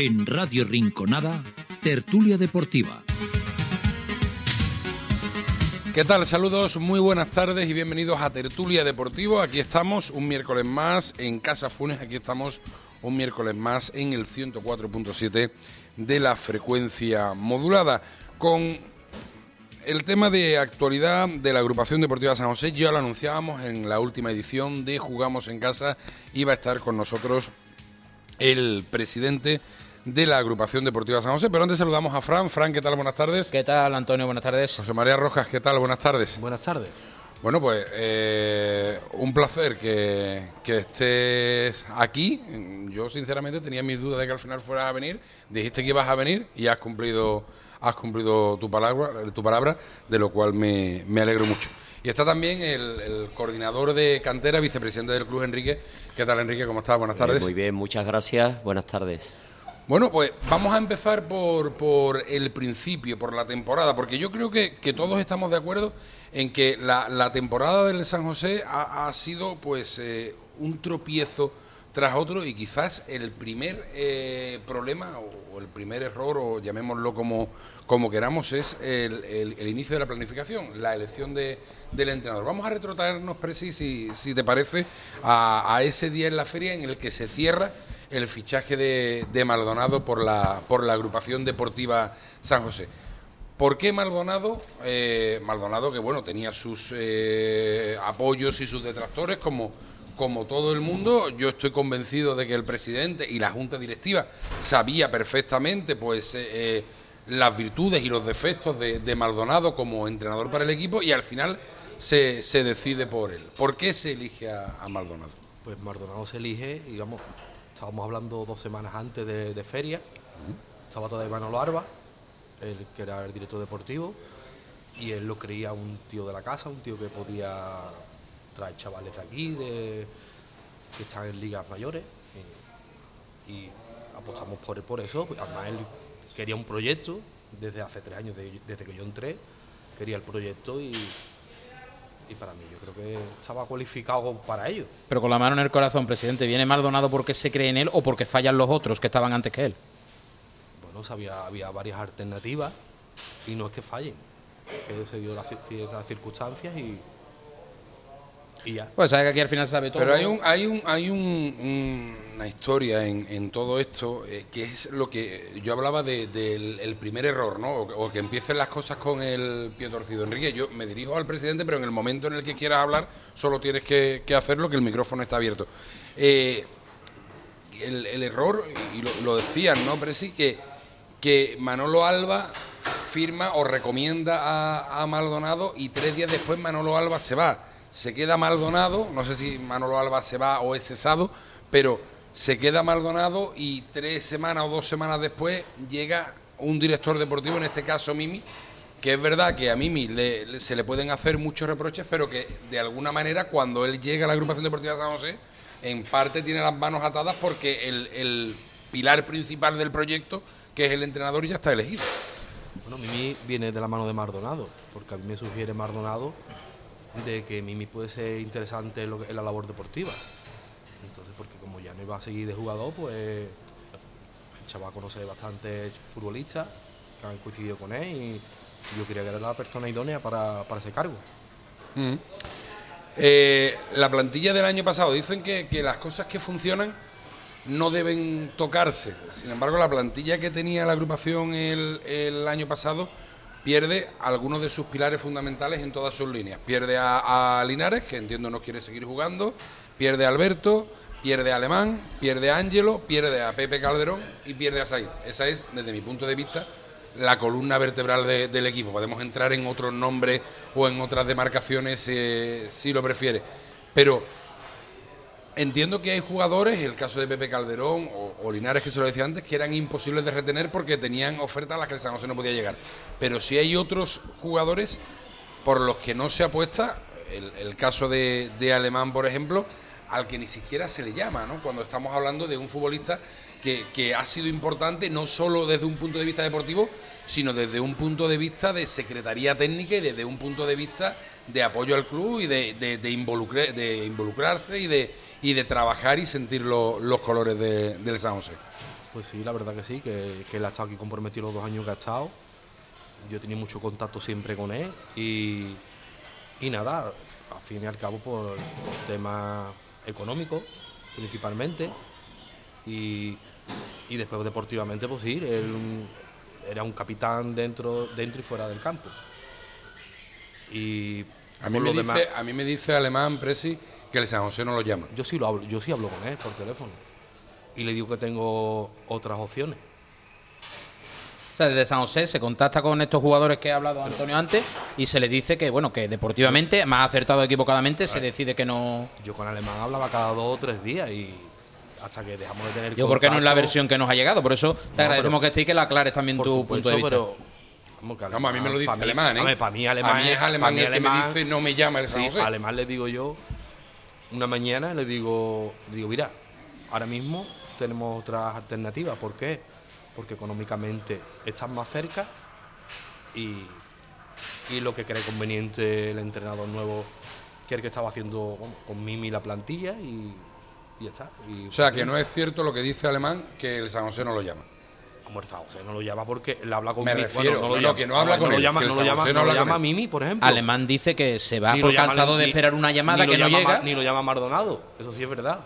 En Radio Rinconada, Tertulia Deportiva. ¿Qué tal? Saludos, muy buenas tardes y bienvenidos a Tertulia Deportivo. Aquí estamos un miércoles más en Casa Funes, aquí estamos un miércoles más en el 104.7 de la frecuencia modulada. Con el tema de actualidad de la agrupación deportiva San José, ya lo anunciábamos en la última edición de Jugamos en Casa, iba a estar con nosotros el presidente de la agrupación deportiva San José. Pero antes saludamos a Fran. Fran, ¿qué tal? Buenas tardes. ¿Qué tal, Antonio? Buenas tardes. José María Rojas, ¿qué tal? Buenas tardes. Buenas tardes. Bueno, pues eh, un placer que, que, estés aquí. Yo sinceramente tenía mis dudas de que al final fueras a venir. Dijiste que ibas a venir y has cumplido, has cumplido tu palabra, tu palabra, de lo cual me, me alegro mucho. Y está también el, el, coordinador de cantera, vicepresidente del club, Enrique. ¿Qué tal, Enrique? ¿Cómo estás? Buenas tardes. Muy bien, muchas gracias. Buenas tardes. Bueno, pues vamos a empezar por, por, el principio, por la temporada, porque yo creo que, que todos estamos de acuerdo en que la, la temporada del San José ha, ha sido pues eh, un tropiezo tras otro y quizás el primer eh, problema o, el primer error, o llamémoslo como, como queramos, es el, el, el inicio de la planificación, la elección de, del entrenador. Vamos a retrotraernos, Presi, si, si te parece, a, a ese día en la feria en el que se cierra el fichaje de, de, Maldonado por la, por la agrupación deportiva San José. ¿Por qué Maldonado? Eh, Maldonado que bueno tenía sus eh, apoyos y sus detractores como, todo el mundo. Yo estoy convencido de que el presidente y la junta directiva sabía perfectamente pues eh, las virtudes y los defectos de, Maldonado como entrenador para el equipo y al final se, se decide por él. ¿Por qué se elige a, a Maldonado? Pues Maldonado se elige, digamos, estábamos hablando dos semanas antes de, feria, uh-huh. estaba todavía Manolo Arba, el que era el director deportivo, y él lo creía un tío de la casa, un tío que podía traer chavales de aquí, de, que están en ligas mayores, y, apostamos por, por eso, además él quería un proyecto, desde hace tres años, de, desde que yo entré, quería el proyecto y, y para mí yo creo que estaba cualificado para ello. Pero con la mano en el corazón, presidente, ¿viene Maldonado porque se cree en él o porque fallan los otros que estaban antes que él? Bueno, había, había varias alternativas y no es que fallen, que se dio las, las circunstancias y, y ya. Pues sabe que aquí al final se sabe todo. Pero hay un, hay un, hay un, un, una historia en, en todo esto eh, que es lo que yo hablaba del de, el primer error, ¿no? O, que empiecen las cosas con el pie torcido. Enrique, yo me dirijo al presidente, pero en el momento en el que quieras hablar, solo tienes que, que hacerlo, que el micrófono está abierto. Eh, el, el, error, y lo, lo decían, ¿no? Pero sí que, que Manolo Alba firma o recomienda a, a Maldonado y tres días después Manolo Alba se va se queda Maldonado, no sé si Manolo Alba se va o es cesado, pero se queda Maldonado y tres semanas o dos semanas después llega un director deportivo, en este caso Mimi, que es verdad que a Mimi se le pueden hacer muchos reproches, pero que de alguna manera cuando él llega a la agrupación deportiva de San José, en parte tiene las manos atadas porque el, pilar principal del proyecto, que es el entrenador, ya está elegido. Bueno, Mimi viene de la mano de Maldonado, porque a mí me sugiere Maldonado de que Mimi puede ser interesante en, la labor deportiva. Entonces, porque como ya no iba a seguir de jugador, pues el chaval conoce bastante futbolistas que han coincidido con él y yo quería que era la persona idónea para, para ese cargo. Mm. Eh, la plantilla del año pasado dicen que, las cosas que funcionan no deben tocarse. Sin embargo, la plantilla que tenía la agrupación el, el año pasado pierde algunos de sus pilares fundamentales en todas sus líneas. Pierde a, a, Linares, que entiendo no quiere seguir jugando, pierde a Alberto, pierde a Alemán, pierde a Ángelo, pierde a Pepe Calderón y pierde a Said. Esa es, desde mi punto de vista, la columna vertebral de, del equipo. Podemos entrar en otros nombres o en otras demarcaciones eh, si lo prefiere. Pero entiendo que hay jugadores, el caso de Pepe Calderón o, o, Linares, que se lo decía antes, que eran imposibles de retener porque tenían ofertas a las que el San José no podía llegar. Pero sí hay otros jugadores por los que no se apuesta, el, el caso de, de, Alemán, por ejemplo, al que ni siquiera se le llama, ¿no? Cuando estamos hablando de un futbolista que, que ha sido importante no solo desde un punto de vista deportivo, sino desde un punto de vista de secretaría técnica y desde un punto de vista de apoyo al club y de, de, de, de involucrarse y de, y de trabajar y sentir lo, los colores de, del San José. Pues sí, la verdad que sí, que, que él ha estado aquí comprometido los dos años que ha estado. Yo tenido mucho contacto siempre con él y, y nada, al fin y al cabo por temas económicos principalmente y, y después deportivamente pues sí, él era un capitán dentro, dentro y fuera del campo. Y A mí, me dice, demás- a mí me dice Alemán, Presi, que el San José no lo llama. yo sí lo hablo, yo sí hablo con él por teléfono y le digo que tengo otras opciones. O sea, desde San José se contacta con estos jugadores que ha hablado Antonio antes y se le dice que, bueno, que deportivamente, más acertado o equivocadamente, se decide que no. Yo con alemán hablaba cada dos o tres días y hasta que dejamos de tener Digo, porque no es la versión que nos ha llegado. Por eso te agradecemos pero- que estés y que la aclares también tu supuesto, punto de vista. pero vamos, que Vamos, a mí me lo dice mí- alemán, ¿eh? Para mí alemán, A mí es alemán mí el que me alemán- dice no me llama el San Sí, José. alemán le digo yo una mañana le digo, le digo, mira, ahora mismo tenemos otras alternativas. ¿Por qué? Porque económicamente están más cerca y, y lo que cree conveniente el entrenador nuevo, que es el que estaba haciendo bueno, con Mimi la plantilla y, y ya está. Y, O sea, que no es cierto lo que dice Alemán, que el San José no lo llama. Almuerzado, o sea, no lo llama porque le habla con Me refiero, lo no, llama- que no habla con lo él, llama, que el no lo San llama, José no no lo con llama él. Mimi, por ejemplo. Alemán dice que se va Ni por lo llama- cansado de ni- esperar una llamada que lo no llama- llega. Ni lo llama Mardonado, eso sí es verdad.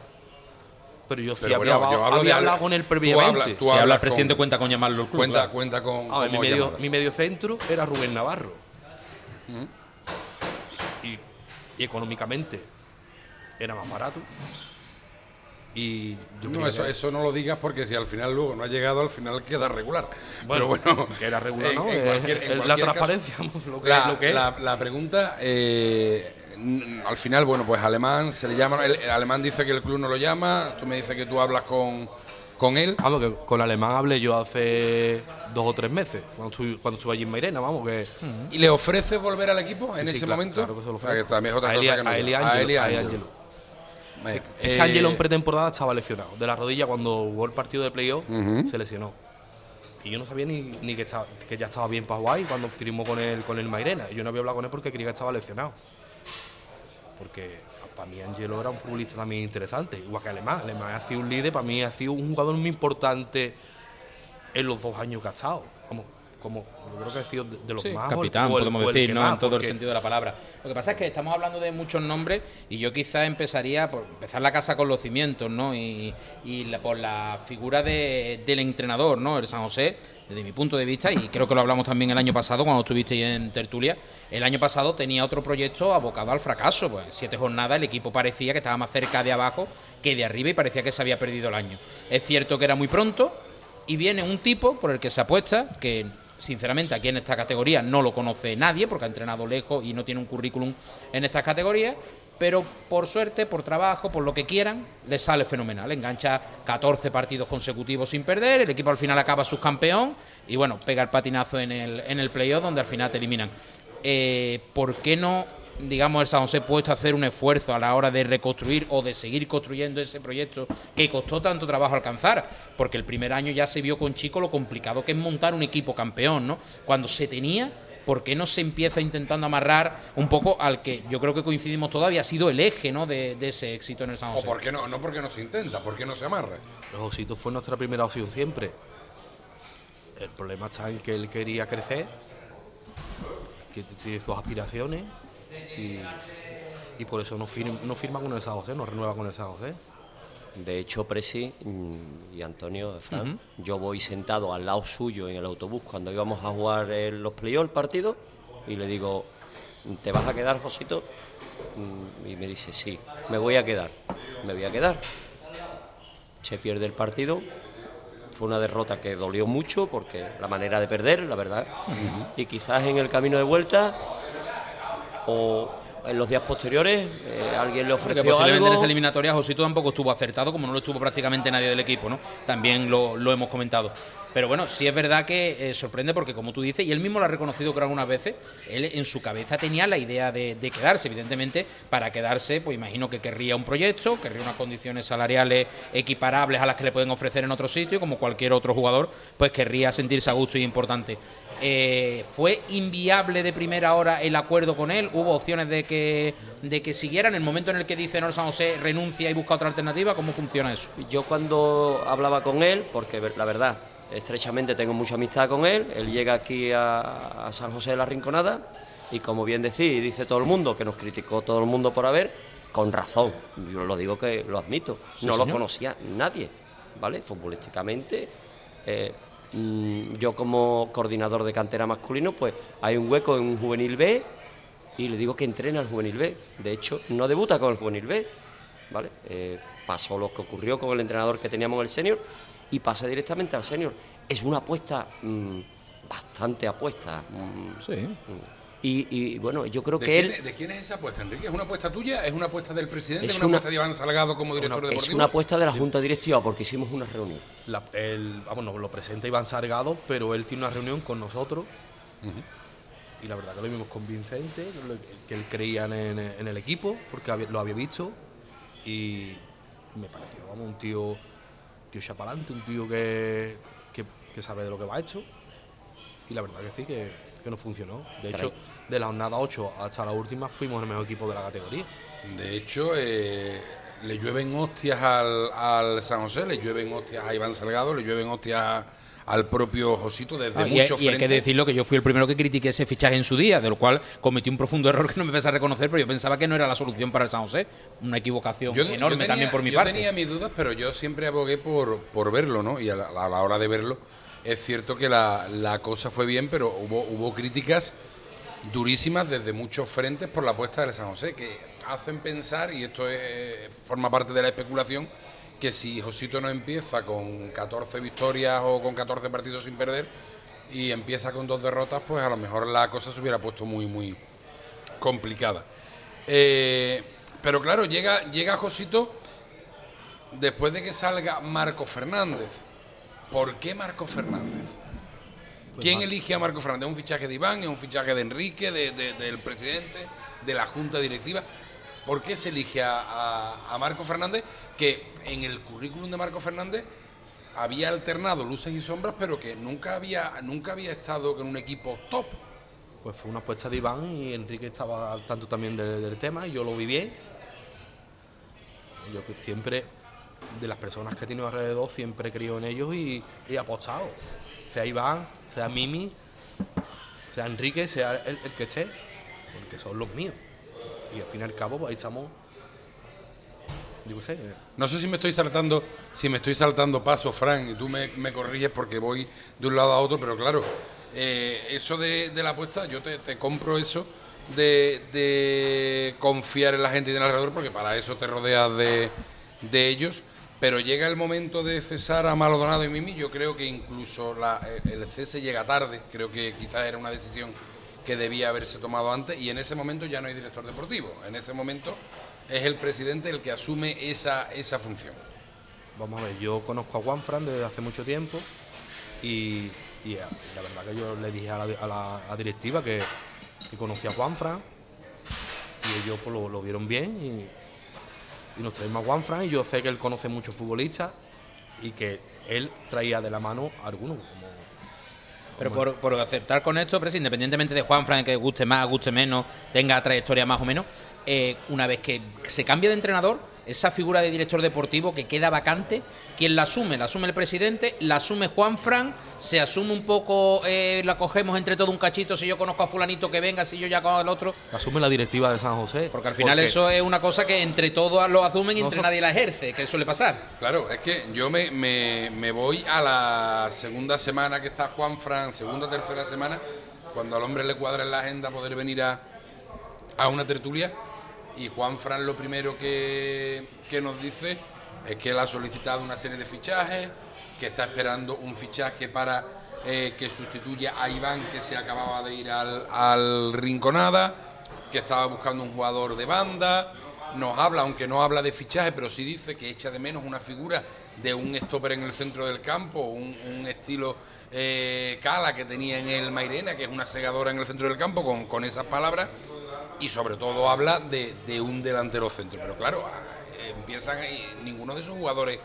Pero yo sí Pero había, bueno, yo hablo había de- hablado con él tú previamente. hablas- tú si habla hablas el presidente, con- cuenta con llamarlo al club. Cuenta, claro. cuenta con. A ver, mi, medio, llamada. mi medio centro era Rubén Navarro. Y, y económicamente era más barato. Y yo No, eso, que- eso no lo digas porque si al final luego no ha llegado, al final queda regular. Bueno, Pero bueno, que era regular, en- ¿no? en Eh, cualquier- en la cualquier caso, transparencia, lo que, la, lo que es. la- la pregunta, eh, al final, bueno, pues alemán se le llama, el, el alemán dice que el club no lo llama, tú me dices que tú hablas con, con él. Vamos, que con alemán hablé yo hace dos o tres meses, cuando estuve, cuando estuve allí en Mairena, vamos, que... ¿Y le ofreces volver al equipo en Sí, sí, ese claro, momento? claro que se lo O sea, que también es otra A cosa Eli- que no a Eli llama. Eh, Es eh, que Ángelo en pretemporada estaba lesionado. De la rodilla, cuando jugó el partido de playoff, se lesionó. Y yo no sabía ni, ni que, estaba- que ya estaba bien para jugar y cuando firmó con el, con el Mairena. Yo no había hablado con él porque creía que estaba lesionado. Porque para mí Ángelo era un futbolista también interesante, igual que Alemán. Alemán ha sido un líder, para mí ha sido un jugador muy importante en los dos años que ha estado. Como yo creo que ha sido de, de los Sí, más. capitán, o el- podemos o el decir, ¿no? más, en todo el sentido de la palabra. Lo que pasa es que estamos hablando de muchos nombres y yo quizás empezaría por empezar la casa con los cimientos, ¿no? Y, y la- por la figura de- del entrenador, ¿no? El San José, desde mi punto de vista, y creo que lo hablamos también el año pasado cuando estuvisteis en Tertulia, el año pasado tenía otro proyecto abocado al fracaso. Pues en siete jornadas el equipo parecía que estaba más cerca de abajo que de arriba y parecía que se había perdido el año. Es cierto que era muy pronto, y viene un tipo por el que se apuesta que sinceramente aquí en esta categoría no lo conoce nadie porque ha entrenado lejos y no tiene un currículum en estas categorías pero por suerte, por trabajo, por lo que quieran, le sale fenomenal. Engancha 14 partidos consecutivos sin perder, el equipo al final acaba subcampeón y bueno, pega el patinazo en el, en el playoff donde al final te eliminan. Eh, ¿Por qué no, digamos, el San José puesto a hacer un esfuerzo a la hora de reconstruir o de seguir construyendo ese proyecto que costó tanto trabajo alcanzar? Porque el primer año ya se vio con Chico lo complicado que es montar un equipo campeón, ¿no? Cuando se tenía ¿por qué no se empieza intentando amarrar un poco al que yo creo que coincidimos todavía ha sido el eje ¿no? de, de ese éxito en el San ¿O José? por qué no? No porque no se intenta, ¿por qué no se amarra? Los ositos fue nuestra primera opción siempre. El problema está en que él quería crecer, que tiene sus aspiraciones y, y por eso no firma, no firma con el San José, no renueva con el San José. De hecho, Presi mm, y Antonio, Fran, yo voy sentado al lado suyo en el autobús cuando íbamos a jugar el- los playoffs, el partido, y le digo, ¿te vas a quedar, Josito? Mm, Y me dice, sí, me voy a quedar, me voy a quedar. Se pierde el partido, fue una derrota que dolió mucho porque la manera de perder, la verdad, y quizás en el camino de vuelta o en los días posteriores eh, alguien le Porque ofreció posiblemente en algo esa eliminatoria Josito tampoco estuvo acertado, como no lo estuvo prácticamente nadie del equipo, ¿no? También lo, lo hemos comentado. Pero bueno, sí es verdad que eh, sorprende porque, como tú dices, y él mismo lo ha reconocido creo algunas veces, él en su cabeza tenía la idea de, de quedarse. Evidentemente, para quedarse, pues imagino que querría un proyecto, querría unas condiciones salariales equiparables a las que le pueden ofrecer en otro sitio, como cualquier otro jugador, pues querría sentirse a gusto y importante. Eh, ¿Fue inviable de primera hora el acuerdo con él? ¿Hubo opciones de que, de que siguiera en el momento en el que dice no San José renuncia y busca otra alternativa? ¿Cómo funciona eso? Yo cuando hablaba con él, porque la verdad, estrechamente tengo mucha amistad con él, él llega aquí a, a San José de la Rinconada y como bien decís, dice todo el mundo, que nos criticó todo el mundo por haber, con razón, yo lo digo que lo admito, no lo conocía nadie, ¿vale? Futbolísticamente, eh, mm, yo como coordinador de cantera masculino, pues hay un hueco en un juvenil B y le digo que entrena al juvenil B, de hecho no debuta con el juvenil B, ¿vale? Eh, pasó lo que ocurrió con el entrenador que teníamos en el senior y pasa directamente al senior. Es una apuesta mm, bastante apuesta. mm, Sí. Y, y, bueno, yo creo ¿De que quién, él es- ¿De quién es esa apuesta, Enrique? ¿Es una apuesta tuya? ¿Es una apuesta del presidente? ¿Es Es una, una- apuesta de Iván Salgado como director es deportivo? una apuesta de la Junta Directiva porque hicimos una reunión. La- el- vamos, lo presenta Iván Sargado, pero él tiene una reunión con nosotros. Y la verdad que lo vimos convincente, que él creía en, en el equipo, porque había- lo había visto. Y me pareció, vamos, un tío, tío chapalante, un tío que, que, que sabe de lo que va hecho. Y la verdad que sí, que, que nos funcionó. De hecho, de la jornada 8 hasta la última fuimos el mejor equipo de la categoría. De hecho, eh, le llueven hostias al, al San José, le llueven hostias a Iván Salgado, le llueven hostias al propio Josito desde Ah, muchos y hay que decirlo que yo fui el primero que critiqué ese fichaje en su día, de lo cual cometí un profundo error que no me pesa reconocer, pero yo pensaba que no era la solución para el San José. Una equivocación Yo- enorme yo tenía- también por mi yo parte. tenía mis dudas, pero yo siempre abogué por, por verlo, ¿no? Y a la, a la hora de verlo, es cierto que la, la cosa fue bien, pero hubo, hubo críticas durísimas desde muchos frentes por la apuesta del San José, que hacen pensar, y esto es- forma parte de la especulación, que si Josito no empieza con 14 victorias o con 14 partidos sin perder y empieza con dos derrotas, pues a lo mejor la cosa se hubiera puesto muy, muy complicada. Eh, pero claro, llega, llega Josito después de que salga Marco Fernández. ¿Por qué Marco Fernández? ¿Quién elige a Marco Fernández? ¿Es un fichaje de Iván? ¿Es un fichaje de Enrique? de- de- ¿Del presidente? ¿De la Junta Directiva? ¿Por qué se elige a, a- a Marco Fernández? Que en el currículum de Marco Fernández había alternado luces y sombras, pero que nunca había, nunca había estado con un equipo top. Pues fue una apuesta de Iván y Enrique estaba al tanto también de- del tema y yo lo vi bien. Yo que siempre, de las personas que he tenido alrededor, siempre he creído en ellos y, he apostado. Sea Iván, sea Mimi, sea Enrique, sea el, el que esté, porque son los míos. Y al fin y al cabo, pues ahí estamos. No sé si me estoy saltando, si me estoy saltando pasos, Fran, y tú me, corriges porque voy de un lado a otro, pero claro, eh, eso de, la apuesta, yo te, compro eso de, confiar en la gente y en alrededor, porque para eso te rodeas de, de ellos. Pero llega el momento de cesar a Maldonado y Mimi, yo creo que incluso la- el cese llega tarde, creo que quizás era una decisión que debía haberse tomado antes. Y en ese momento ya no hay director deportivo, en ese momento es el presidente el que asume esa, esa función. Vamos a ver, yo conozco a Juanfran desde hace mucho tiempo y, eh, la verdad que yo le dije a la directiva que, que conocía a Juanfran y ellos pues, lo, lo vieron bien y, y nos traemos a Juanfran y yo sé que él conoce muchos futbolistas y que él traía de la mano a algunos como Pero por, por acertar con esto, pero independientemente de Juan Fran, que guste más, guste menos, tenga trayectoria más o menos, eh, una vez que se cambia de entrenador, esa figura de director deportivo que queda vacante, ¿quién la asume? La asume el presidente, la asume Juan Fran, se asume un poco, eh, la cogemos entre todo un cachito, si yo conozco a fulanito que venga, si yo ya conozco al otro. asume la directiva de San José. Porque al final eso es una cosa que entre todos lo asumen y entre nadie la ejerce, que suele pasar. Claro, es que yo me, me, me voy a la segunda semana que está Juan Fran, segunda tercera semana, cuando al hombre le cuadra en la agenda poder venir a, a una tertulia. Y Juan Fran lo primero que, que nos dice es que él ha solicitado una serie de fichajes, que está esperando un fichaje para eh, que sustituya a Iván, que se acababa de ir al, al Rinconada, que estaba buscando un jugador de banda, nos habla, aunque no habla de fichaje, pero sí dice que echa de menos una figura de un stopper en el centro del campo, un, un estilo eh, Cala que tenía en el Mairena, que es una segadora en el centro del campo, con, con esas palabras, y sobre todo habla de, de un delantero centro. Pero claro, a- empiezan ninguno de esos jugadores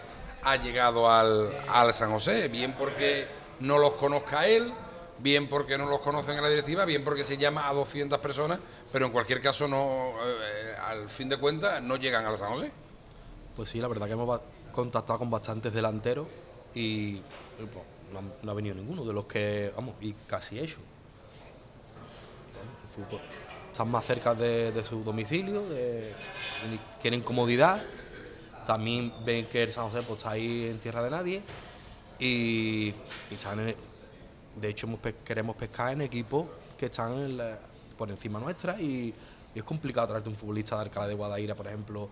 ha llegado al, al San José, bien porque no los conozca él, bien porque no los conocen en la directiva, bien porque se llama a 200 personas, pero en cualquier caso no, eh, al fin de cuentas no llegan al San José. Pues sí, la verdad que hemos contactado con bastantes delanteros y pues, no, ha venido ninguno de los que, vamos, y casi ellos. Están más cerca de, su domicilio, de- quieren comodidad. También ven que el San José pues, está ahí en tierra de nadie y, están en- de hecho queremos pescar en equipos que están por encima nuestra y, y es complicado traerte un futbolista de Alcalá de Guadaira, por ejemplo,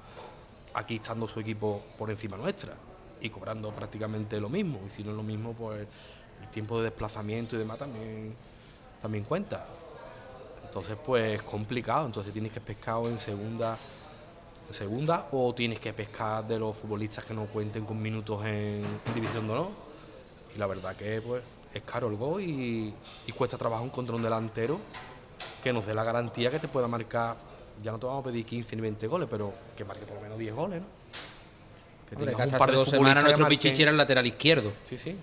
aquí estando su equipo por encima nuestra y cobrando prácticamente lo mismo. Y si no es lo mismo, pues el tiempo de desplazamiento y demás también, también cuenta. Entonces, pues es complicado. Entonces tienes que pescar en segunda, segunda o tienes que pescar de los futbolistas que no cuenten con minutos en, en División de Honor. Y la verdad que pues es caro el gol y, cuesta trabajo encontrar un delantero que nos dé la garantía que te pueda marcar. Ya no te vamos a pedir 15 ni 20 goles, pero que marque por lo menos 10 goles. Que Hombre, que un par hace de dos semanas nuestro marquen. Pichichi era el lateral izquierdo. Sí, sí.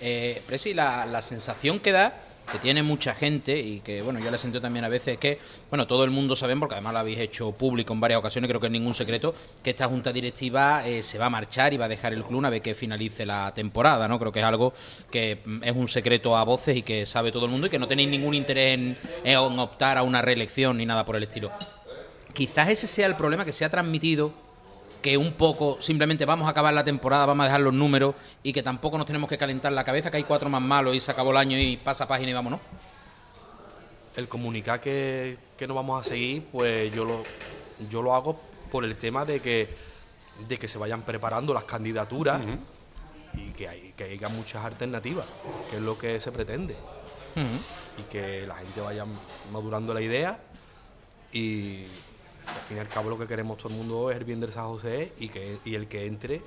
Eh, Presi, la, la sensación que da, que tiene mucha gente y que, bueno, yo la siento también a veces, es que, bueno, todo el mundo sabe, porque además lo habéis hecho público en varias ocasiones, creo que es ningún secreto, que esta junta directiva eh, se va a marchar y va a dejar el club una vez que finalice la temporada, ¿no? Creo que es algo que mm, es un secreto a voces y que sabe todo el mundo y que no tenéis ningún interés en, en optar a una reelección ni nada por el estilo. Quizás ese sea el problema que se ha transmitido que un poco simplemente vamos a acabar la temporada, vamos a dejar los números y que tampoco nos tenemos que calentar la cabeza, que hay cuatro más malos y se acabó el año y pasa página y vámonos. el comunicar que, que no vamos a seguir, pues yo lo, yo lo hago por el tema de que, de que se vayan preparando las candidaturas y que, hay, que haya muchas alternativas, que es lo que se pretende. Y que la gente vaya madurando la idea y al fin y al cabo lo que queremos todo el mundo es el bien del San José y, que, y el que entre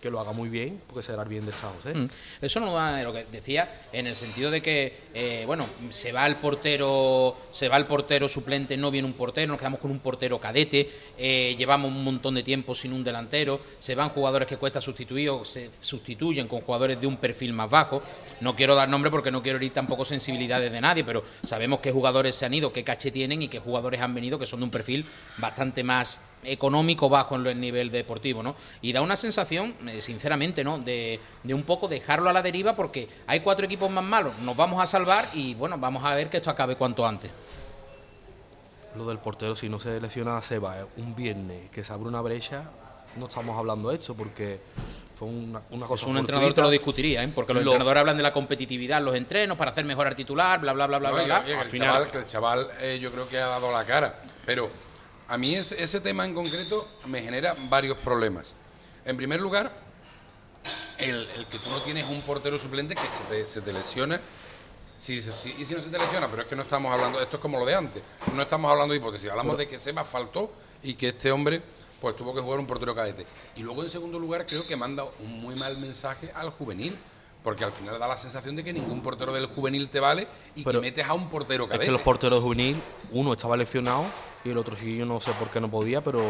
que lo haga muy bien porque será bien del José. Mm. Eso no va de lo que decía en el sentido de que eh, bueno se va el portero se va el portero suplente no viene un portero nos quedamos con un portero cadete eh, llevamos un montón de tiempo sin un delantero se van jugadores que cuesta sustituir o se sustituyen con jugadores de un perfil más bajo no quiero dar nombre porque no quiero herir tampoco sensibilidades de nadie pero sabemos qué jugadores se han ido qué caché tienen y qué jugadores han venido que son de un perfil bastante más económico bajo en el nivel deportivo, ¿no? Y da una sensación, eh, sinceramente, ¿no? De, de un poco dejarlo a la deriva porque hay cuatro equipos más malos, nos vamos a salvar y bueno, vamos a ver que esto acabe cuanto antes. Lo del portero, si no se lesiona a Seba eh, un viernes que se abre una brecha, no estamos hablando de esto porque fue una, una Pues cosa un entrenador te lo discutiría, ¿eh? Porque los Lo- entrenadores hablan de la competitividad, en los entrenos, para hacer mejor al titular, bla, bla, bla, bla, No, bla. Al el final, chaval, que el chaval eh, yo creo que ha dado la cara. Pero a mí ese, ese tema en concreto me genera varios problemas. En primer lugar, el, el que tú no tienes un portero suplente que se te, se te lesiona. Sí, y si no se te lesiona, pero es que no estamos hablando, esto es como lo de antes, no estamos hablando de hipótesis, hablamos de que Seba faltó y que este hombre pues tuvo que jugar un portero cadete. Y luego en segundo lugar creo que manda un muy mal mensaje al juvenil, porque al final da la sensación de que ningún portero del juvenil te vale y Pero que metes a un portero Es cadete. que los porteros juvenil, uno estaba lesionado y el otro sí, yo no sé por qué no podía, pero.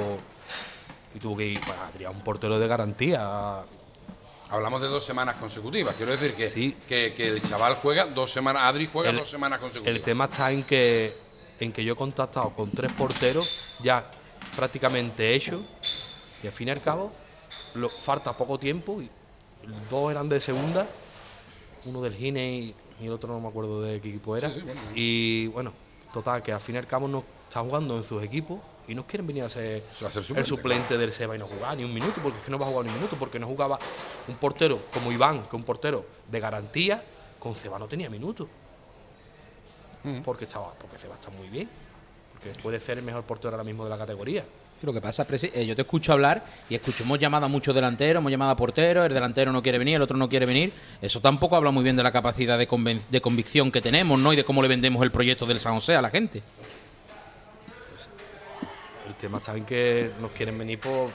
Y tuvo que ir a tirar un portero de garantía. Hablamos de dos semanas consecutivas. Quiero decir que, Sí. que, que el chaval juega dos semanas, Adri juega El- dos semanas consecutivas. El tema está en que, en que yo he contactado con tres porteros ya prácticamente hechos y al fin y al cabo lo- falta poco tiempo y dos eran de segunda, uno del Gine y, el otro no me acuerdo de qué equipo era. Sí, sí, bueno. Y bueno, total, que al fin y al cabo no están jugando en sus equipos y no quieren venir a ser, A ser el suplente, del Seba y no jugar ni un minuto, porque es que no va a jugar ni un minuto, porque no jugaba un portero como Iván, que es un portero de garantía, con Seba no tenía minutos porque estaba porque Seba está muy bien porque puede ser el mejor portero ahora mismo de la categoría Lo que pasa, Presi, eh, yo te escucho hablar y escucho, hemos llamado a muchos delanteros, hemos llamado a porteros, el delantero no quiere venir, el otro no quiere venir. Eso tampoco habla muy bien de la capacidad de, conven- de convicción que tenemos, ¿no? Y de cómo le vendemos el proyecto del San José a la gente. tema está en que nos quieren venir por.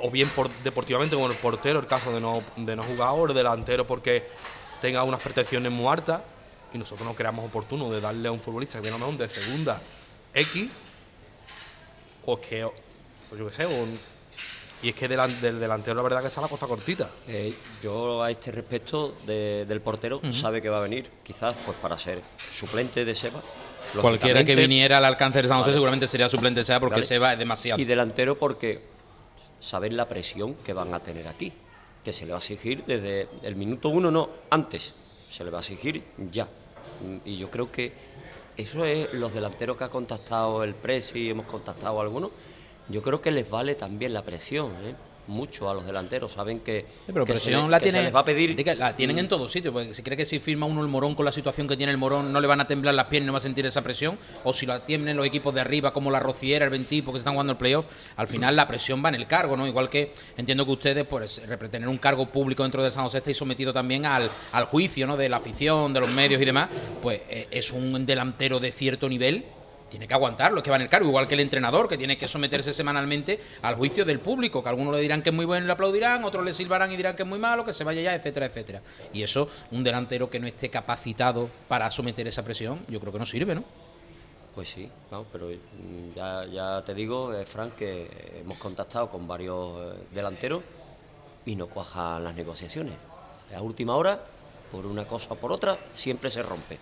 O bien por deportivamente con el portero, el caso de no, de no jugar, o el delantero porque tenga unas protecciones muy altas. Y nosotros no creamos oportuno de darle a un futbolista que viene a de segunda X. O que. O yo qué sé, un- y es que delan- del delantero la verdad que está la cosa cortita. Eh, yo a este respecto de- del portero sabe que va a venir, quizás pues para ser suplente de Seba. Cualquiera que viniera al alcance de San José Vale. seguramente sería suplente sea porque Vale. Seba es demasiado. Y delantero porque saben la presión que van a tener aquí, que se le va a exigir desde el minuto uno, no, antes, se le va a exigir ya. Y yo creo que eso es los delanteros que ha contactado el Presi, hemos contactado a algunos, yo creo que les vale también la presión, ¿eh? Mucho a los delanteros, saben que, Sí, pero que se presión la que se tiene, les va a pedir Diga, la tienen en todo sitio, porque si cree que si firma uno el morón con la situación que tiene el morón no le van a temblar las piernas y no va a sentir esa presión, o si la tienen los equipos de arriba como la Rociera, el Ventipo que están jugando el playoff, al final la presión va en el cargo, ¿no? Igual que entiendo que ustedes, pues, tener un cargo público dentro de San José estáis sometido también al, al juicio, ¿no? De la afición, de los medios y demás, pues eh, es un delantero de cierto nivel tiene que aguantarlo, es que va en el cargo, igual que el entrenador, que tiene que someterse semanalmente al juicio del público, que algunos le dirán que es muy bueno y le aplaudirán, otros le silbarán y dirán que es muy malo, que se vaya ya, etcétera, etcétera. Y eso, un delantero que no esté capacitado para someter esa presión, yo creo que no sirve, ¿no? Pues sí, pero mm, ya, ya te digo, eh, Frank, que hemos contactado con varios eh, delanteros y no cuajan las negociaciones. A última hora, por una cosa o por otra, siempre se rompe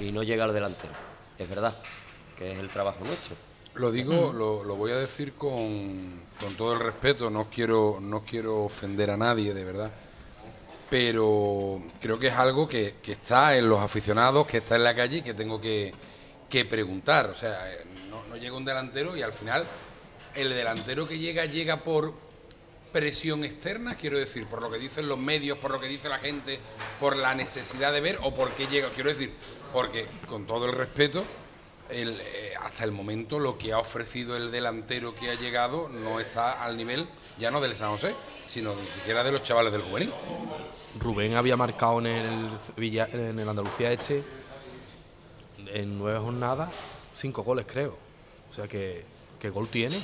y no llega al delantero. Es verdad que es el trabajo nuestro. Lo digo, lo, voy a decir con, con todo el respeto, no quiero, no quiero ofender a nadie, de verdad. Pero creo que es algo que, que está en los aficionados, que está en la calle y que tengo que, que preguntar. O sea, eh, no, no llega un delantero y al final el delantero que llega llega por presión externa, quiero decir, por lo que dicen los medios, por lo que dice la gente, por la necesidad de ver o por qué llega, quiero decir, porque con todo el respeto, el, eh, hasta el momento lo que ha ofrecido el delantero que ha llegado no está al nivel ya no del San José, sino ni siquiera de los chavales del juvenil. Rubén había marcado en el, Villa- en el Andalucía este en nueve jornadas cinco goles creo. O sea que, que gol tiene.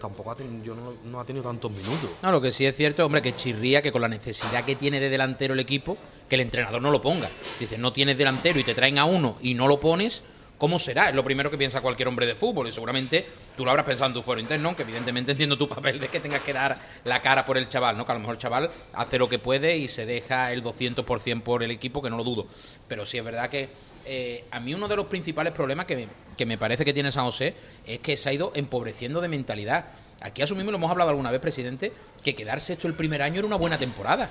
Tampoco ha tenido, yo no, no ha tenido tantos minutos. No, lo que sí es cierto, hombre, que chirría que con la necesidad que tiene de delantero el equipo, que el entrenador no lo ponga. Dice, no tienes delantero y te traen a uno y no lo pones, ¿cómo será? Es lo primero que piensa cualquier hombre de fútbol y seguramente tú lo habrás pensado en tu fuero interno, que evidentemente entiendo tu papel de que tengas que dar la cara por el chaval, ¿no? Que a lo mejor el chaval hace lo que puede y se deja el 200% por el equipo, que no lo dudo. Pero sí es verdad que eh, a mí uno de los principales problemas que me, que me parece que tiene San José es que se ha ido empobreciendo de mentalidad. Aquí asumimos, lo hemos hablado alguna vez, presidente, que quedarse esto el primer año era una buena temporada.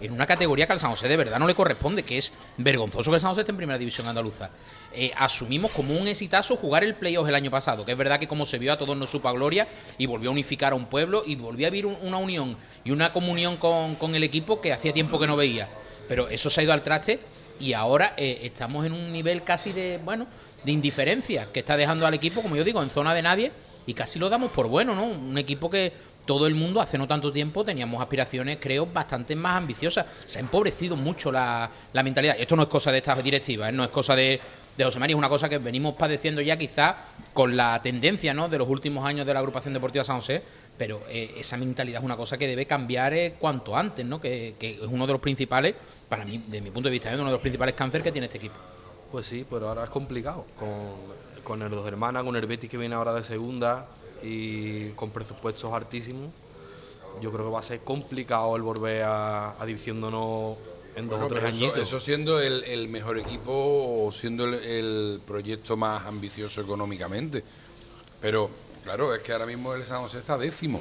En una categoría que al San José de verdad no le corresponde, que es vergonzoso que el San José esté en primera división andaluza. Eh, asumimos como un exitazo jugar el playoff el año pasado, que es verdad que como se vio a todos nos supo a gloria y volvió a unificar a un pueblo y volvió a vivir un- una unión y una comunión con, con el equipo que hacía tiempo que no veía. Pero eso se ha ido al traste y ahora eh, estamos en un nivel casi de, bueno, de indiferencia que está dejando al equipo, como yo digo, en zona de nadie y casi lo damos por bueno, ¿no? Un equipo que todo el mundo hace no tanto tiempo teníamos aspiraciones, creo, bastante más ambiciosas. Se ha empobrecido mucho la, la mentalidad. Esto no es cosa de estas directivas, ¿eh? no es cosa de, de José María, es una cosa que venimos padeciendo ya quizás con la tendencia ¿no? de los últimos años de la agrupación deportiva San José, pero eh, esa mentalidad es una cosa que debe cambiar eh, cuanto antes, ¿no? Que, es uno de los principales, para mí, de mi punto de vista, es uno de los principales cánceres que tiene este equipo. Pues sí, pero ahora es complicado. Con, con el dos hermanas, con el Betis que viene ahora de segunda y con presupuestos altísimos, yo creo que va a ser complicado el volver a, a Honor en dos Bueno, o tres eso, añitos. eso siendo el, el mejor equipo o siendo el, el proyecto más ambicioso económicamente. Pero, claro, es que ahora mismo el San José está décimo.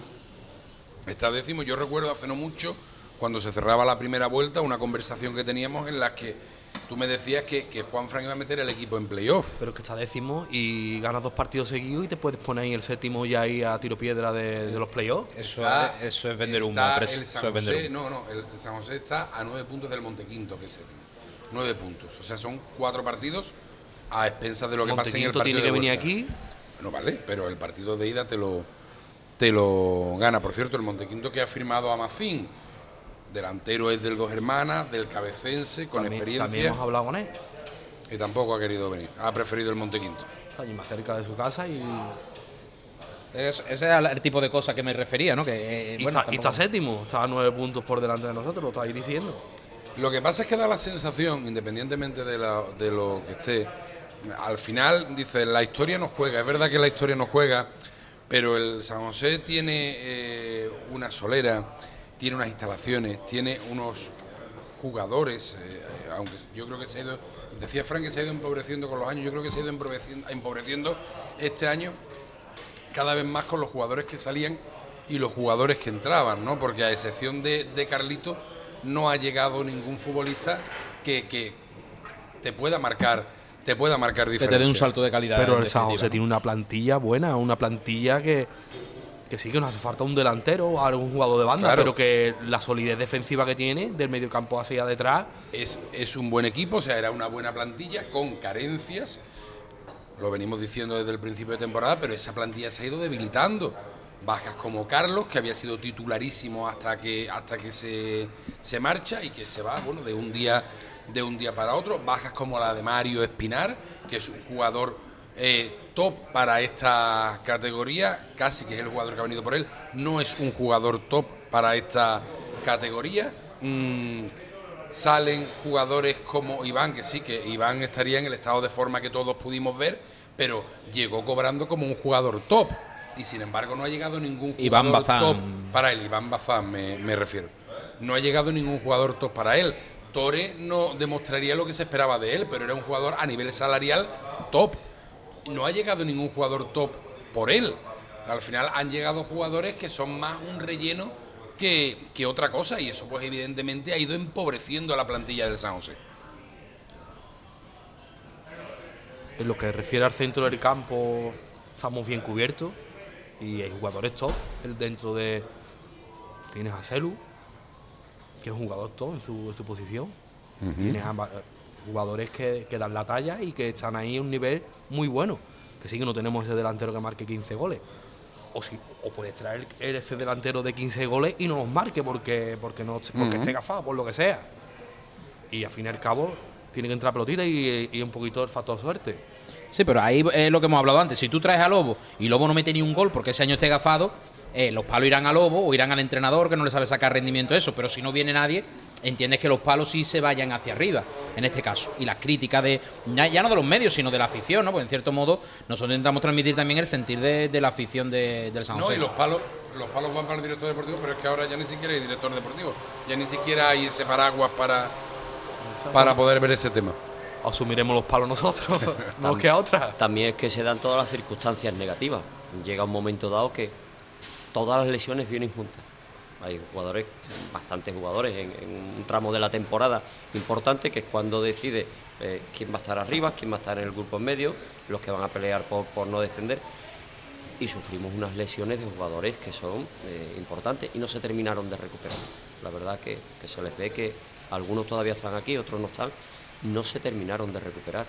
Está décimo. Yo recuerdo hace no mucho, cuando se cerraba la primera vuelta, una conversación que teníamos en la que tú me decías que, que Juan Fran iba a meter el equipo en playoff. Pero es que está décimo y ganas dos partidos seguidos y te puedes poner ahí el séptimo ya ahí a tiro piedra de, de los playoffs. Eso, Está- es, eso es vender San es vender José, humo. no, no, el, el San José está a nueve puntos del Montequinto, que es séptimo. Nueve puntos. O sea, son cuatro partidos a expensas de lo que pase en el Montequinto partido tiene que de venir aquí. No vale, pero el partido de ida te lo, te lo gana. Por cierto, el Montequinto que ha firmado a Macín, delantero es del Dos Hermanas, del Cabecense, con También, experiencia, también hemos hablado con él. y tampoco ha querido venir. Ha preferido el Montequinto. Está allí más cerca de su casa y, Es- ese era el tipo de cosas que me refería, ¿no? Que, eh, Y, bueno, está, y está tampoco- séptimo, está a nueve puntos por delante de nosotros, lo estáis diciendo. Lo que pasa es que da la sensación, independientemente de, la- de lo que esté, al final dice, la historia no juega, es verdad que la historia no juega, pero el San José tiene eh, una solera, tiene unas instalaciones, tiene unos jugadores, eh, eh, aunque yo creo que se ha ido, decía Frank que se ha ido empobreciendo con los años, yo creo que se ha ido empobreciendo, empobreciendo este año cada vez más con los jugadores que salían y los jugadores que entraban, ¿no? Porque a excepción de, de Carlito, no ha llegado ningún futbolista que, que te pueda marcar, te pueda marcar que diferencia. te dé un salto de calidad. Pero el San José tiene una plantilla buena, una plantilla que, que sí que nos hace falta un delantero o algún jugador de banda, Claro. pero que la solidez defensiva que tiene del medio campo hacia detrás Es, es un buen equipo, o sea, era una buena plantilla con carencias. Lo venimos diciendo desde el principio de temporada, pero esa plantilla se ha ido debilitando. Bajas como Carlos, que había sido titularísimo hasta que, hasta que se, se marcha y que se va, bueno, de un día de un día para otro. Bajas como la de Mario Espinar, que es un jugador eh, top para esta categoría, casi que es el jugador que ha venido por él. No es un jugador top para esta categoría. Mm, salen jugadores como Iván, que sí, que Iván estaría en el estado de forma que todos pudimos ver, pero llegó cobrando como un jugador top. Y sin embargo no ha llegado ningún jugador Iván Bazán. top para él. Iván Bazán me, me refiero. No ha llegado ningún jugador top para él. Tore no demostraría lo que se esperaba de él, pero era un jugador a nivel salarial top. No ha llegado ningún jugador top por él. Al final han llegado jugadores que son más un relleno que, que otra cosa y eso pues evidentemente ha ido empobreciendo a la plantilla del San José. En lo que refiere al centro del campo, estamos bien cubiertos y hay jugadores top el dentro de. Tienes a Celu, que es un jugador top en su, en su posición. Tienes a jugadores que, que dan la talla y que están ahí a un nivel muy bueno. Que sí que no tenemos ese delantero que marque 15 goles. O, si, o puedes traer ese delantero de 15 goles y no los marque porque, porque, no, porque esté gafado, por lo que sea. Y al fin y al cabo, tiene que entrar pelotita y, y un poquito el factor suerte. Sí, pero ahí es lo que hemos hablado antes. Si tú traes a Lobo y Lobo no mete ni un gol porque ese año esté gafado, eh, los palos irán a Lobo o irán al entrenador que no le sabe sacar rendimiento a eso. Pero si no viene nadie, entiendes que los palos sí se vayan hacia arriba, en este caso. Y las críticas de, ya, no de los medios, sino de la afición, ¿no? Porque en cierto modo nosotros intentamos transmitir también el sentir de, de la afición de- del San No, José. y los palos, los palos van para el director deportivo, pero es que ahora ya ni siquiera hay director deportivo. Ya ni siquiera hay ese paraguas para, para poder ver ese tema. asumiremos los palos nosotros, no nos queda otra. También es que se dan todas las circunstancias negativas. Llega un momento dado que todas las lesiones vienen juntas. Hay jugadores, bastantes jugadores, en, un tramo de la temporada importante, que es cuando decide eh, quién va a estar arriba, quién va a estar en el grupo en medio, los que van a pelear por, no descender. Y sufrimos unas lesiones de jugadores que son eh, importantes y no se terminaron de recuperar. La verdad que, que se les ve que algunos todavía están aquí, otros no están, no se terminaron de recuperar.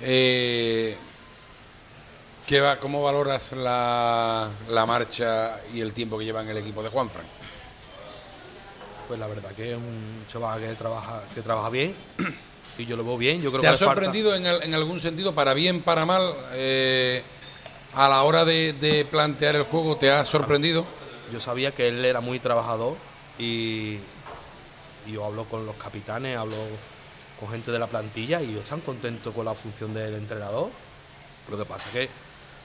Eh, ¿qué va, ¿Cómo valoras la, la marcha y el tiempo que lleva en el equipo de Juanfran? Pues la verdad que es un chaval que trabaja, que trabaja bien y yo lo veo bien. Yo creo ¿Te que ha falta- sorprendido en, el- en algún sentido, para bien, para mal, eh, a la hora de, de plantear el juego? ¿Te ha sorprendido? Yo sabía que él era muy trabajador y, y yo hablo con los capitanes, hablo con gente de la plantilla y ellos están contentos con la función del entrenador. Lo que pasa es que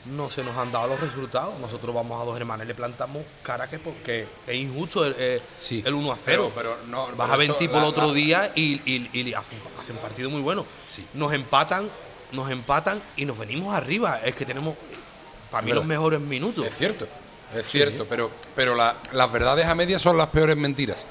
no se nos han dado los resultados. Nosotros vamos a dos hermanos y le plantamos cara que, porque es injusto el, eh, Sí. el 1 a 0. Pero- pero no- Vas pero a ver eso, tipo la- el otro la- día y, y, y hacen, hacen partido muy bueno. Sí. Nos empatan, nos empatan y nos venimos arriba. Es que tenemos, para mí, los mejores minutos. Es cierto, es cierto, pero, pero la- las verdades a medias son las peores mentiras.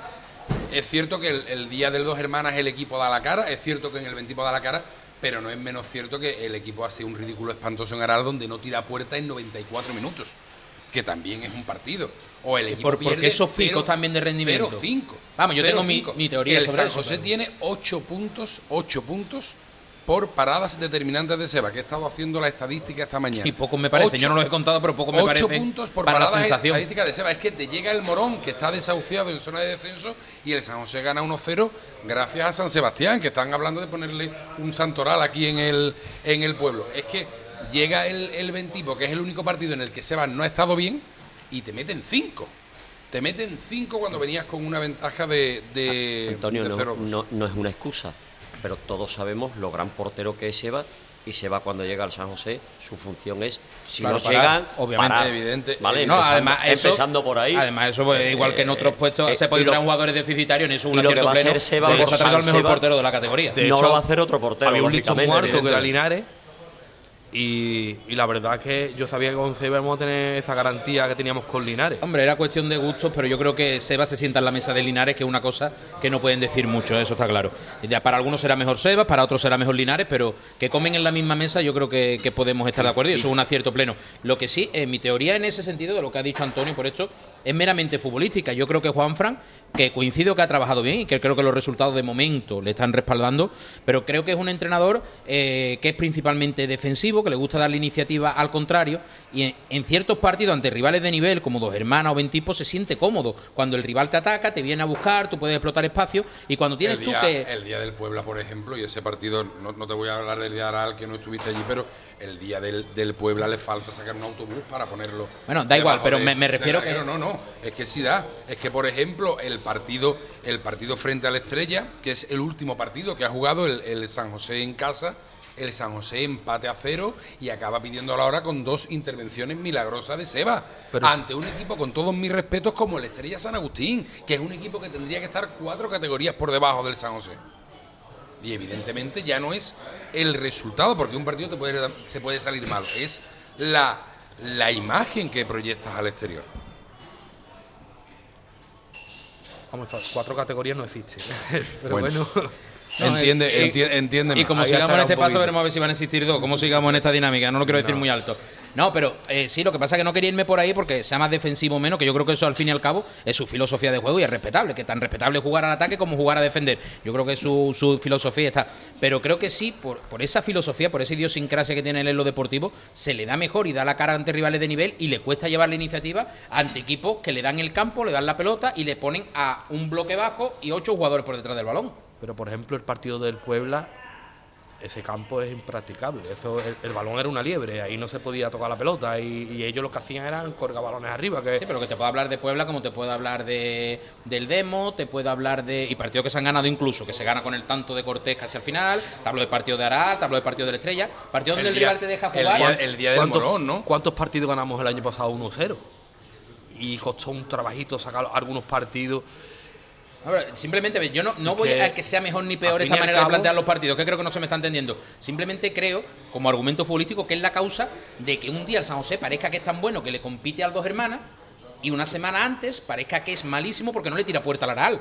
Es cierto que el, el día del dos hermanas el equipo da la cara, es cierto que en el 20 da la cara, pero no es menos cierto que el equipo hace un ridículo espantoso en Aral donde no tira puerta en 94 minutos, que también es un partido. O el equipo por- porque pierde esos picos cero- también de rendimiento. 0-5. Vamos, yo tengo mi- 0-5. mi teoría Que el sobre San eso, José pero- tiene 8 puntos, 8 puntos por paradas determinantes de Seba, que he estado haciendo la estadística esta mañana. Y pocos me parecen, Ocho- yo no los he contado, pero pocos me Ocho parecen puntos por para paradas sensación. estadísticas de Seba. Es que te llega el Morón, que está desahuciado en zona de descenso, y el San José gana 1-0 gracias a San Sebastián, que están hablando de ponerle un santoral aquí en el, en el pueblo. Es que llega el, el Ventipo, que es el único partido en el que Sebas no ha estado bien, y te meten cinco. Te meten cinco cuando venías con una ventaja de, de, Antonio, de no, 0-2. no- no es una excusa, pero todos sabemos lo gran portero que es Seba y Seba cuando llega al San José, su función es, si Claro, no parar, llegan, obviamente, parar. evidente. ¿vale? No, empezando, además, eso, empezando por ahí. Además, eso, pues, igual que en otros puestos, eh, se puede y lo- traer jugadores deficitarios, en eso es un y lo que acierto va a pleno, hacer Seba porque por se ha traído al mejor Seba- portero de la categoría. De no hecho, lo va a hacer otro portero, Había un lógicamente, muerto que era. Linares. Y, la verdad es que yo sabía que con Seba íbamos a tener esa garantía que teníamos con Linares. Hombre, era cuestión de gustos, pero yo creo que Seba se sienta en la mesa de Linares, que es una cosa que no pueden decir mucho, eso está claro. Ya para algunos será mejor Seba, para otros será mejor Linares, pero que comen en la misma mesa, yo creo que, que podemos estar de acuerdo y eso es un acierto pleno. Lo que sí, eh, mi teoría en ese sentido, de lo que ha dicho Antonio por esto, es meramente futbolística. Yo creo que Juan Fran, que coincido que ha trabajado bien y que creo que los resultados de momento le están respaldando, pero creo que es un entrenador eh, que es principalmente defensivo, que le gusta darle iniciativa al contrario, y en, en ciertos partidos ante rivales de nivel, como dos hermanas o ventipos, se siente cómodo. Cuando el rival te ataca, te viene a buscar, tú puedes explotar espacio, y cuando tienes el tú que... el día del Puebla, por ejemplo, y ese partido, no, no te voy a hablar del día de Aral, que no estuviste allí, pero el día del, del Puebla le falta sacar un autobús para ponerlo. Bueno, da igual, pero de- me- me refiero que-. No, no, es que sí da. Es que, por ejemplo, el partido, el partido frente a la Estrella, que es el último partido que ha jugado el, el San José en casa, el San José empate a cero y acaba pidiendo a la hora con dos intervenciones milagrosas de Seba. ante un equipo con todos mis respetos como el Estrella San Agustín, que es un equipo que tendría que estar cuatro categorías por debajo del San José. Y evidentemente ya no es el resultado, porque un partido te puede, se puede salir mal, es la, la imagen que proyectas al exterior. Vamos, cuatro categorías no existen. Pero Bueno. bueno, Entiende, y- enti- entiéndeme. Y como Ahí sigamos en este paso, veremos a ver si van a existir dos. Cómo sigamos en esta dinámica, no lo quiero decir muy alto. No, pero eh, sí, lo que pasa es que no quería irme por ahí porque sea más defensivo o menos, que yo creo que eso al fin y al cabo es su filosofía de juego y es respetable, que tan respetable jugar al ataque como jugar a defender. Yo creo que su, su filosofía está. Pero creo que sí, por, por esa filosofía, por esa idiosincrasia que tiene él en lo deportivo, se le da mejor y da la cara ante rivales de nivel y le cuesta llevar la iniciativa ante equipos que le dan el campo, le dan la pelota y le ponen a un bloque bajo y ocho jugadores por detrás del balón. Pero por ejemplo, el partido del Puebla, ese campo es impracticable. Eso, el, el balón era una liebre, ahí no se podía tocar la pelota. Y, y ellos lo que hacían eran colgar balones arriba. Que Sí, pero que te puedo hablar de Puebla como te puedo hablar de del Demo, te puedo hablar de. Y partidos que se han ganado incluso, que se gana con el tanto de Cortés casi al final. Te hablo de partido de Aral, te hablo de partido de la Estrella. Partido donde el, día- rival te deja el jugar. día- el día del ¿Cuántos- Morón, ¿no? ¿Cuántos partidos ganamos el año pasado 1-0? Y costó un trabajito sacar algunos partidos. Ahora, simplemente, yo no, no voy a que sea mejor ni peor esta manera de cabo- plantear los partidos, que creo que no se me está entendiendo. Simplemente creo, como argumento futbolístico, que es la causa de que un día el San José parezca que es tan bueno que le compite a dos hermanas y una semana antes parezca que es malísimo porque no le tira puerta al Aral.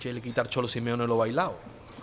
Que le quitar Cholo Simeone lo bailado.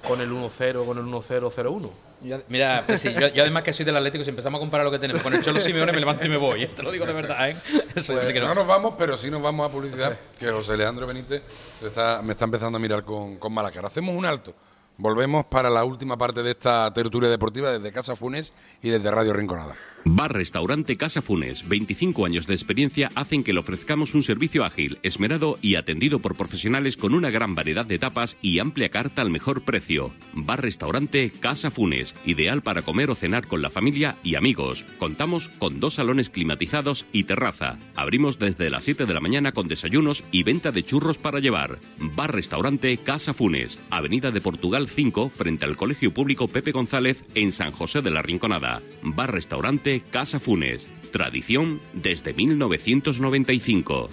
Con el 1-0, con el 1-0-0-1. Yo- mira, pues sí, yo, yo además que soy del Atlético, si empezamos a comparar lo que tenemos con el Cholo Simeone, me levanto y me voy. Te lo digo de verdad, ¿eh? Eso Pues que no. no nos vamos, pero sí nos vamos a publicidad, que José Leandro Benítez está- me está empezando a mirar con, con mala cara. Hacemos un alto. Volvemos para la última parte de esta tertulia deportiva desde Casa Funes y desde Radio Rinconada. Bar Restaurante Casa Funes, 25 años de experiencia hacen que le ofrezcamos un servicio ágil, esmerado y atendido por profesionales con una gran variedad de tapas y amplia carta al mejor precio. Bar Restaurante Casa Funes, ideal para comer o cenar con la familia y amigos. Contamos con dos salones climatizados y terraza. Abrimos desde las 7 de la mañana con desayunos y venta de churros para llevar. Bar Restaurante Casa Funes, Avenida de Portugal 5, frente al Colegio Público Pepe González en San José de la Rinconada. Bar Restaurante Casa Funes, tradición desde 1995.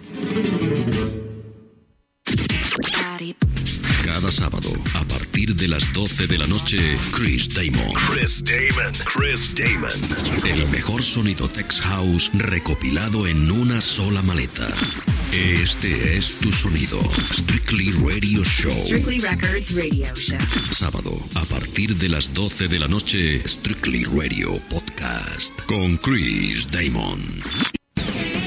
Cada sábado, a partir de las 12 de la noche, Chris Damon. Chris Damon. Chris Damon. El mejor sonido Tex House recopilado en una sola maleta. Este es tu sonido. Strictly Radio Show. Strictly Records Radio Show. Sábado, a partir de las 12 de la noche, Strictly Radio Podcast. Con Chris Damon.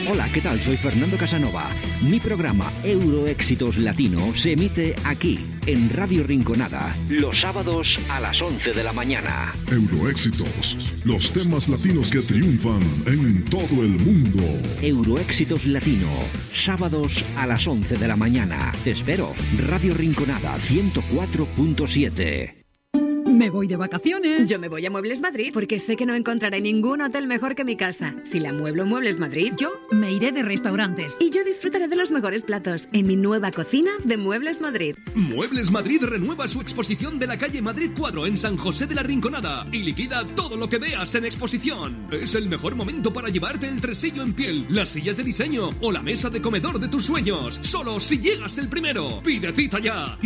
Hola, ¿qué tal? Soy Fernando Casanova. Mi programa Euroéxitos Latino se emite aquí, en Radio Rinconada, los sábados a las 11 de la mañana. Euroéxitos, los temas latinos que triunfan en todo el mundo. Euroéxitos Latino, sábados a las 11 de la mañana. Te espero, Radio Rinconada 104.7. Me voy de vacaciones. Yo me voy a Muebles Madrid porque sé que no encontraré ningún hotel mejor que mi casa. Si la mueblo Muebles Madrid, Yo me iré de restaurantes. y yo disfrutaré de los mejores platos en mi nueva cocina de Muebles Madrid. Muebles Madrid renueva su exposición de la calle Madrid 4 en San José de la Rinconada y liquida todo lo que veas en exposición. Es el mejor momento para llevarte el tresillo en piel, las sillas de diseño o la mesa de comedor de tus sueños. Solo si llegas el primero. Pide cita ya.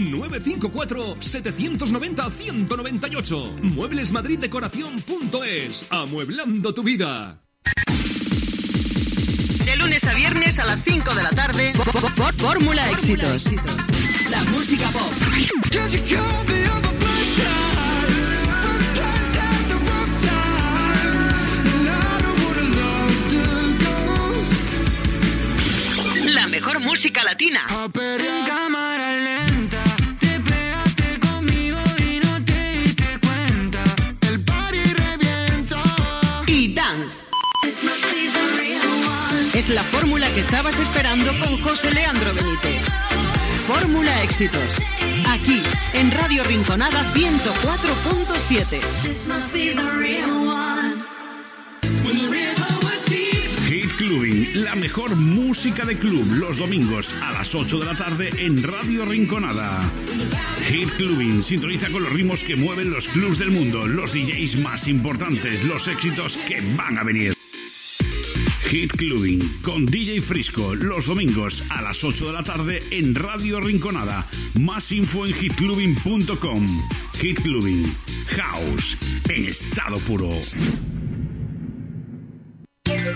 954-790-198. Mueblesmadriddecoración.es. Amueblando tu vida. De lunes a viernes a las 5 de la tarde, Fó- Fó- Fó- Fórmula Éxitos. La música pop. La mejor música latina. En Es la fórmula que estabas esperando con José Leandro Benítez. Fórmula Éxitos. Aquí, en Radio Rinconada 104.7. Hit Clubbing, la mejor música de club, los domingos a las 8 de la tarde en Radio Rinconada. Hit Clubbing sintoniza con los ritmos que mueven los clubs del mundo, los DJs más importantes, los éxitos que van a venir. Hit Clubbing con DJ Frisco los domingos a las 8 de la tarde en Radio Rinconada. Más info en hitclubbing.com. Hit Clubbing, House en estado puro.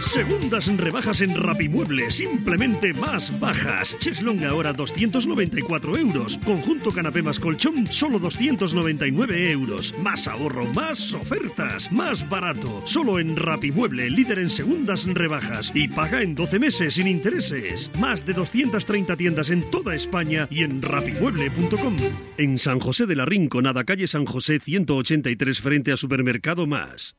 Segundas rebajas en Rapimueble, simplemente más bajas. Cheslong ahora 294 euros. Conjunto canapé más colchón, solo 299 euros. Más ahorro, más ofertas, más barato. Solo en Rapimueble, líder en segundas rebajas. Y paga en 12 meses sin intereses. Más de 230 tiendas en toda España y en rapimueble.com. En San José de la Rinconada, calle San José 183 frente a Supermercado Más.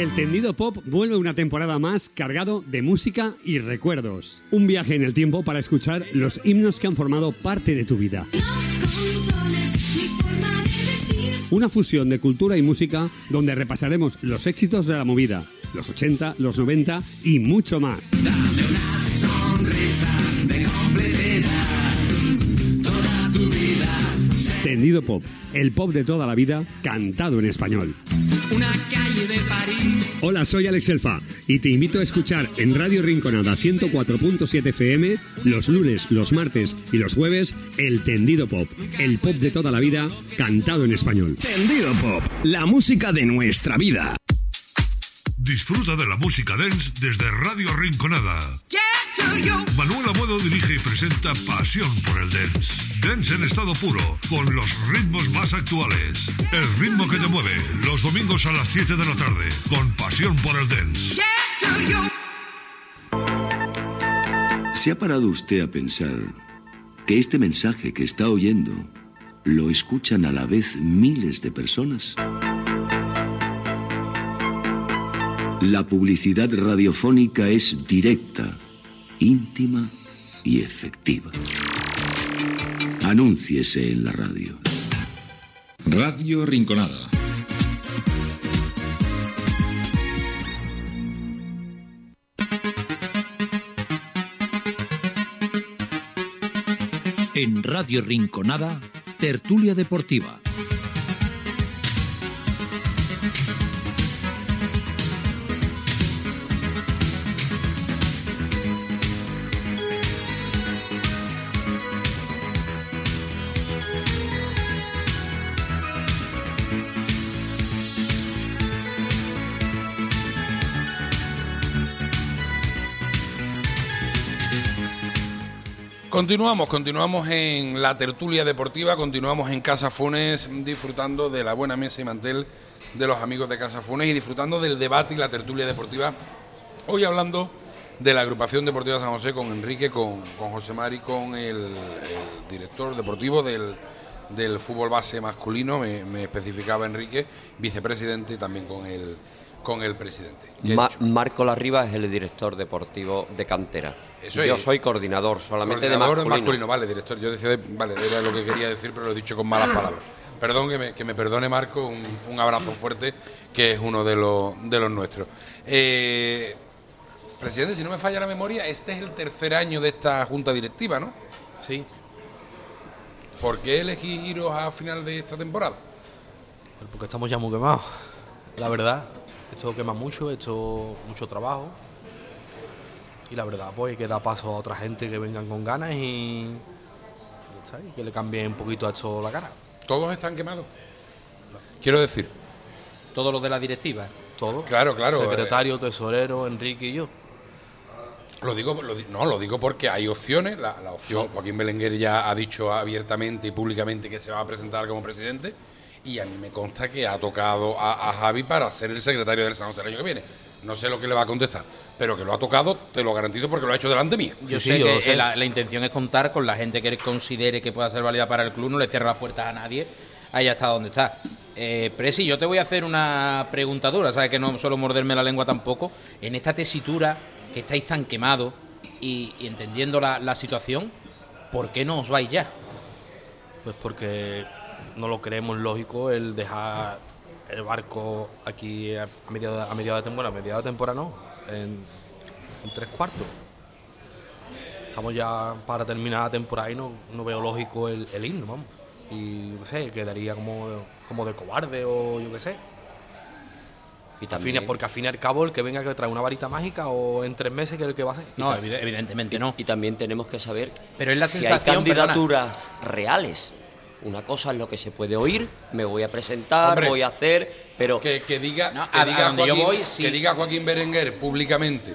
El tendido pop vuelve una temporada más cargado de música y recuerdos. Un viaje en el tiempo para escuchar los himnos que han formado parte de tu vida. Una fusión de cultura y música donde repasaremos los éxitos de la movida, los 80, los 90 y mucho más. Dame una Tendido pop, el pop de toda la vida cantado en español. Una calle de París. Hola, soy Alex Elfa y te invito a escuchar en Radio Rinconada 104.7 FM los lunes, los martes y los jueves El Tendido Pop, el pop de toda la vida cantado en español. Tendido Pop, la música de nuestra vida. Disfruta de la música dance desde Radio Rinconada. Manuel Abuelo dirige y presenta Pasión por el Dance. Dance en estado puro, con los ritmos más actuales. El ritmo que te mueve, los domingos a las 7 de la tarde, con Pasión por el Dance. ¿Se ha parado usted a pensar que este mensaje que está oyendo lo escuchan a la vez miles de personas? La publicidad radiofónica es directa, íntima y efectiva. Anúnciese en la radio. Radio Rinconada. En Radio Rinconada, Tertulia Deportiva. Continuamos, continuamos en la tertulia deportiva, continuamos en Casa Funes disfrutando de la buena mesa y mantel de los amigos de Casa Funes y disfrutando del debate y la tertulia deportiva. Hoy hablando de la agrupación deportiva San José con Enrique, con, con José Mari, con el, director deportivo del, del fútbol base masculino, me, me especificaba Enrique, vicepresidente y también con el con el presidente. ¿Qué he Ma-? Marco Larriba es el director deportivo de cantera. Eso Yo es. soy coordinador solamente Coordinador de masculino. vale, director. Yo decía, de- vale, era lo que quería decir, pero lo he dicho con malas palabras. Perdón, que me, que me perdone Marco, un, un abrazo fuerte, que es uno de los, de los nuestros. Eh, presidente, si no me falla la memoria, este es el tercer año de esta junta directiva, ¿no? Sí. ¿Por qué elegí iros a final de esta temporada? Porque estamos ya muy quemados. La verdad, esto quema mucho, esto mucho trabajo. Y la verdad, pues hay que dar paso a otra gente que vengan con ganas y, que le cambie un poquito a esto la cara. ¿Todos están quemados? Quiero decir. Todos los de la directiva. Todos. Claro, claro. Secretario, tesorero, Enrique y yo. Lo digo, lo no, lo digo porque hay opciones. La, la opción, Joaquín Belenguer ya ha dicho abiertamente y públicamente que se va a presentar como presidente. Y a mí me consta que ha tocado a, a Javi para ser el secretario del San José el año que viene. No sé lo que le va a contestar, pero que lo ha tocado, te lo garantizo porque lo ha hecho delante mía. Yo sé que La, la intención es contar con la gente que él considere que pueda ser válida para el club, no le cierra las puertas a nadie, ahí está donde está. Eh, Presi, yo te voy a hacer una pregunta dura, sabes que no suelo morderme la lengua tampoco. En esta tesitura, que estáis tan quemados y, y entendiendo la, la situación, ¿por qué no os vais ya? Pues porque no lo creemos lógico el dejar el barco aquí a mediados a mediados de temporada, a mediados de temporada no, en, en tres cuartos. Estamos ya para terminar la temporada y no, no veo lógico el, el irnos, vamos. Y no sé, quedaría como, como de cobarde o yo qué sé. Y Al también- fin- porque al fin y al cabo el que venga que trae una varita mágica o en tres meses que es el que va a hacer. No, evidentemente no. Y también tenemos que saber Pero es la si sensación, hay candidaturas reales. Una cosa es lo que se puede oír, me voy a presentar, Hombre, voy a hacer, pero que, que diga, No, que, a- diga a donde yo Joaquín, voy, sí. que diga Joaquín Berenguer públicamente,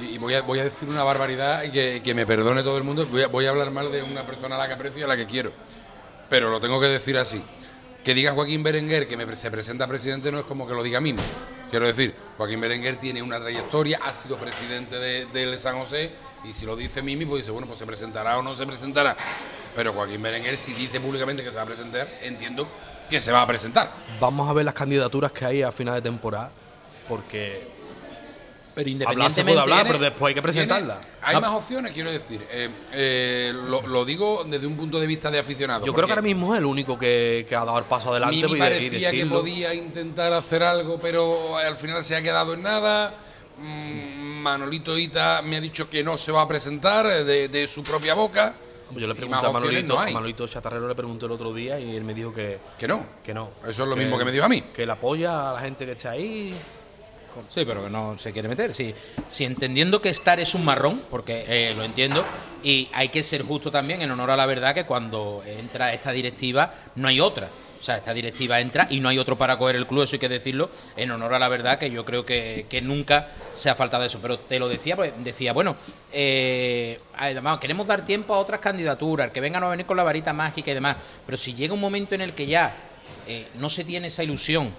y, voy, a, voy a decir una barbaridad y que, que me perdone todo el mundo, voy a, voy a hablar mal de una persona a la que aprecio y a la que quiero, pero lo tengo que decir así. Que diga Joaquín Berenguer que me, se presenta presidente no es como que lo diga a mí. Quiero decir, Joaquín Berenguer tiene una trayectoria, ha sido presidente de- del San José y si lo dice Mimi, pues dice, bueno, pues se presentará o no se presentará. Pero Joaquín Berenguer, si dice públicamente que se va a presentar, entiendo que se va a presentar. Vamos a ver las candidaturas que hay a final de temporada, porque Pero hablar se puede hablar, pero después hay que presentarla. Tiene- hay Ah, más opciones, quiero decir. Eh, eh, lo, lo digo desde un punto de vista de aficionado. Yo creo que ahora mismo es el único que, que ha dado el paso adelante. Mimi y de- y parecía que podía intentar hacer algo, pero al final se ha quedado en nada. Mm, Manolito Ita me ha dicho que no se va a presentar eh, de, de su propia boca. Yo le pregunté más a Manolito, no a Manolito Chatarrero le pregunté el otro día y él me dijo que, que no. Que no. Eso es lo mismo que me dijo a mí. Que le apoya a la gente que esté ahí. Sí, pero que no se quiere meter. Sí, sí entendiendo que estar es un marrón, porque eh, lo entiendo, y hay que ser justo también en honor a la verdad que cuando entra esta directiva no hay otra. O sea, esta directiva entra y no hay otro para coger el club, eso hay que decirlo, en honor a la verdad que yo creo que, que nunca se ha faltado eso. Pero te lo decía, pues decía, bueno, eh, además queremos dar tiempo a otras candidaturas, que vengan a venir con la varita mágica y demás. Pero si llega un momento en el que ya eh, no se tiene esa ilusión,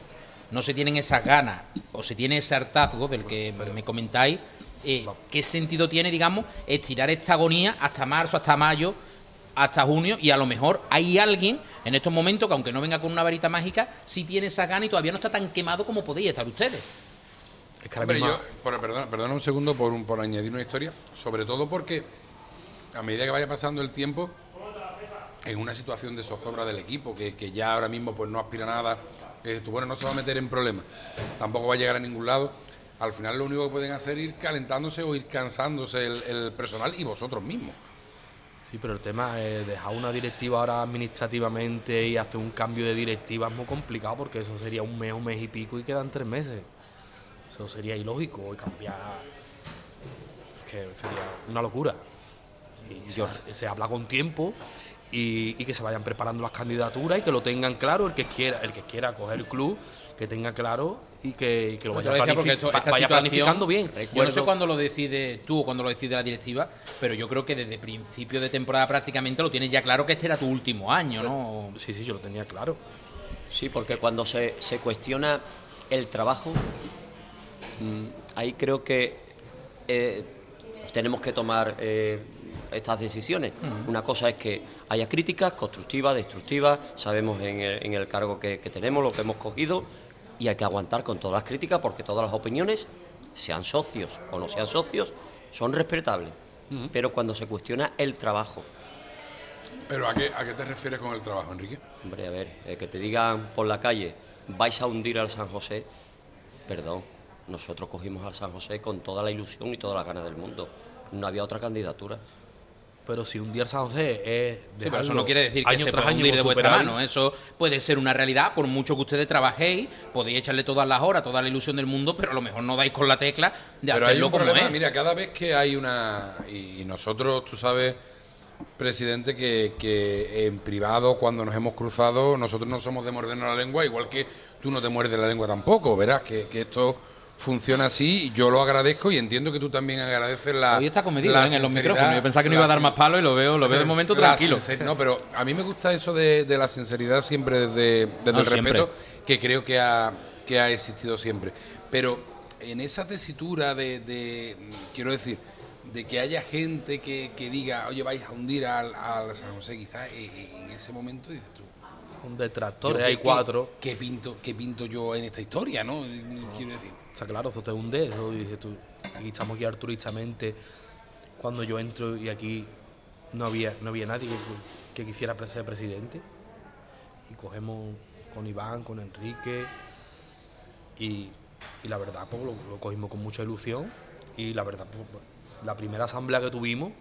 no se tienen esas ganas o se tiene ese hartazgo del que me comentáis, eh, ¿qué sentido tiene, digamos, estirar esta agonía hasta marzo, hasta mayo, hasta junio? Y a lo mejor hay alguien en estos momentos que, aunque no venga con una varita mágica, sí tiene esas ganas y todavía no está tan quemado como podéis estar ustedes. Es que Hombre, yo, por- perdona, perdona un segundo por, un- por añadir una historia, sobre todo porque a medida que vaya pasando el tiempo, en una situación de zozobra del equipo, que, que ya ahora mismo pues no aspira a nada, que dices tú, bueno, no se va a meter en problemas, tampoco va a llegar a ningún lado, al final lo único que pueden hacer es ir calentándose o ir cansándose el, el personal y vosotros mismos. Sí, pero el tema es dejar una directiva ahora administrativamente y hacer un cambio de directiva es muy complicado porque eso sería un mes, un mes y pico y quedan tres meses. Eso sería ilógico y cambiar. que sería una locura. Y se, se habla con tiempo y, y que se vayan preparando las candidaturas y que lo tengan claro el que quiera, el que quiera coger el club, que tenga claro y que, y que lo vaya, esto- pa- vaya planificando bien. Yo no sé Recuerdo- cuándo lo decide tú o cuándo lo decide la directiva, pero yo creo que desde principio de temporada prácticamente lo tienes ya claro que este era tu último año, ¿no? Sí, sí, yo lo tenía claro. Sí, porque cuando se, se cuestiona el trabajo, mm, ahí creo que eh, tenemos que tomar eh, estas decisiones. Una cosa es que haya críticas constructivas, destructivas, sabemos en el, en el cargo que, que tenemos, lo que hemos cogido, y hay que aguantar con todas las críticas porque todas las opiniones, sean socios o no sean socios, son respetables. Pero cuando se cuestiona el trabajo, Pero ¿a qué, ¿a qué te refieres con el trabajo, Enrique? Hombre, a ver, eh, que te digan por la calle, vais a hundir al San José, perdón, nosotros cogimos al San José con toda la ilusión y todas las ganas del mundo. No había otra candidatura. Pero si un día el San José es. Sí, pero eso no quiere decir que se pueda hundir de vuestra mano. Eso puede ser una realidad, por mucho que ustedes trabajéis, podéis echarle todas las horas, toda la ilusión del mundo, pero a lo mejor no dais con la tecla de Pero hay hacerlo un como problema, es. mira, cada vez que hay una... Y nosotros, tú sabes, presidente, que, que en privado, cuando nos hemos cruzado, nosotros no somos de mordernos la lengua, igual que tú no te muerdes la lengua tampoco, verás que, que esto funciona así, yo lo agradezco y entiendo que tú también agradeces la Hoy está comedido la ¿eh? en los micrófonos. Yo pensaba que no iba a dar más palo y lo veo, lo veo de momento tranquilo. No, pero a mí me gusta eso de, de la sinceridad siempre desde, desde No, el siempre. respeto que creo que ha, que ha existido siempre. Pero en esa tesitura de, de, quiero decir, de que haya gente que, que diga, oye, vais a hundir al, al San José, quizás eh, en ese momento dices tú. Un detractor, yo hay cuatro. ¿qué, pinto, ¿Qué pinto yo en esta historia, no? Quiero decir. Está claro, eso te hunde, eso dices tú. Aquí estamos aquí altruistamente. Cuando yo entro y aquí no había, no había nadie que, que quisiera ser presidente. Y cogemos con Iván, con Enrique. Y, y la verdad, pues, lo, lo cogimos con mucha ilusión. Y la verdad, pues, la primera asamblea que tuvimos,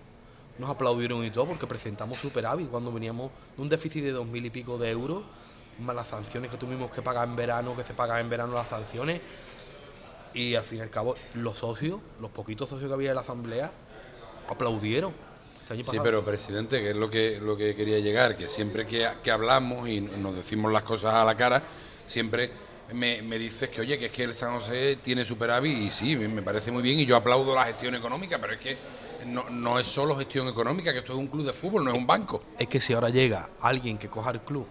nos aplaudieron y todo porque presentamos superávit cuando veníamos de un déficit de dos mil y pico de euros, más las sanciones que tuvimos que pagar en verano, que se pagan en verano las sanciones. Y al fin y al cabo, los socios, los poquitos socios que había en la asamblea, aplaudieron. Este Sí, pero presidente, que es lo que, lo que quería llegar, que siempre que, que hablamos y nos decimos las cosas a la cara, siempre me, me dices que, oye, que es que el San José tiene superávit y sí, me parece muy bien y yo aplaudo la gestión económica, pero es que no, no es solo gestión económica, que esto es un club de fútbol, no es un banco. es que si ahora llega alguien que coja el club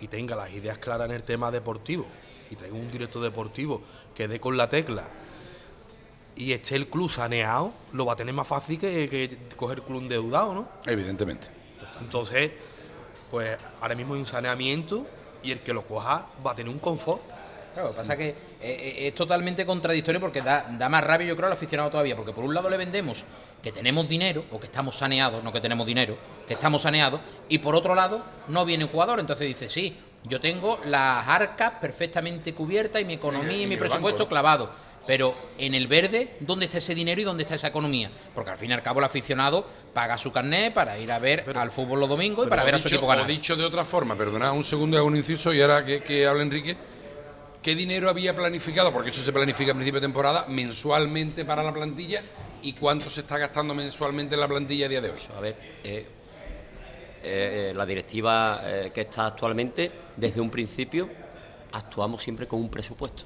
y tenga las ideas claras en el tema deportivo y traiga un director deportivo que dé con la tecla y esté el club saneado, lo va a tener más fácil que, que coger el club endeudado, ¿no? Evidentemente. Entonces, pues ahora mismo hay un saneamiento y el que lo coja va a tener un confort. Claro, lo que pasa es que eh, eh, es totalmente contradictorio porque da, da más rabia, yo creo, al aficionado todavía. Porque por un lado le vendemos que tenemos dinero, o que estamos saneados, no que tenemos dinero, que estamos saneados, y por otro lado no viene un jugador. Entonces dice, sí, yo tengo las arcas perfectamente cubiertas y mi economía y, mi presupuesto banco. clavado. Pero en el verde, ¿dónde está ese dinero y dónde está esa economía? Porque al fin y al cabo el aficionado paga su carnet para ir a ver al fútbol los domingos y para ver a su equipo ganar. dicho de otra forma, perdonad un segundo y hago un inciso y ahora que, que habla Enrique, ¿qué dinero había planificado? Porque eso se planifica a principio de temporada, mensualmente para la plantilla y cuánto se está gastando mensualmente en la plantilla a día de hoy. A ver, eh, eh, la directiva eh, que está actualmente, desde un principio, actuamos siempre con un presupuesto.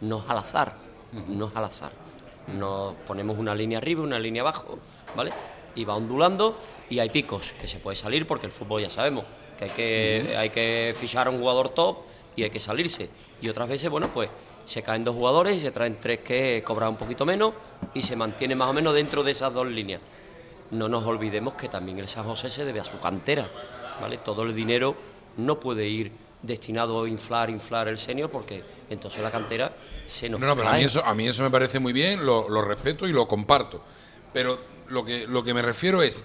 No es al azar, no es al azar. Nos ponemos una línea arriba, una línea abajo, ¿vale? Y va ondulando y hay picos que se puede salir porque el fútbol ya sabemos que hay que, hay que fichar a un jugador top y hay que salirse. Y otras veces, bueno, pues se caen dos jugadores y se traen tres que cobran un poquito menos y se mantiene más o menos dentro de esas dos líneas no nos olvidemos que también el San José se debe a su cantera, ¿vale? Todo el dinero no puede ir destinado a inflar, inflar el senior porque entonces la cantera se nos No, no, pero a mí eso, a mí eso me parece muy bien, lo, lo respeto y lo comparto. Pero lo que, lo que me refiero es,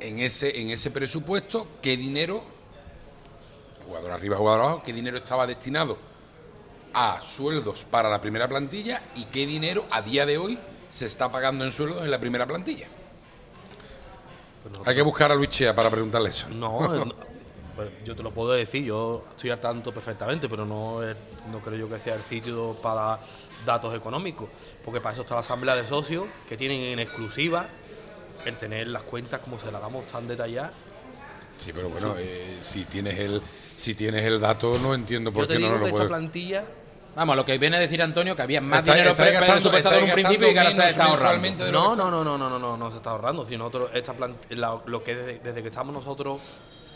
en ese, en ese presupuesto, ¿qué dinero, jugador arriba, jugador abajo, qué dinero estaba destinado a sueldos para la primera plantilla y qué dinero a día de hoy se está pagando en sueldos en la primera plantilla? Hay que buscar a Luis Chea para preguntarle eso. No, eh, no, pues yo te lo puedo decir, yo estoy al tanto perfectamente, pero no, no creo yo que sea el sitio para dar datos económicos, porque para eso está la asamblea de socios, que tienen en exclusiva el tener las cuentas como se las damos tan detalladas. Sí, pero bueno, eh, si tienes el si tienes el dato no entiendo por Yo te qué no nos que lo esta puedes. plantilla Vamos, lo que viene a decir Antonio que había más Está- dinero gastando- presupuestado en un principio y que ahora se está ahorrando. No, no, no, no, no, no, no, no se está ahorrando. Si nosotros, esta plant- la- lo que desde, desde que estamos nosotros,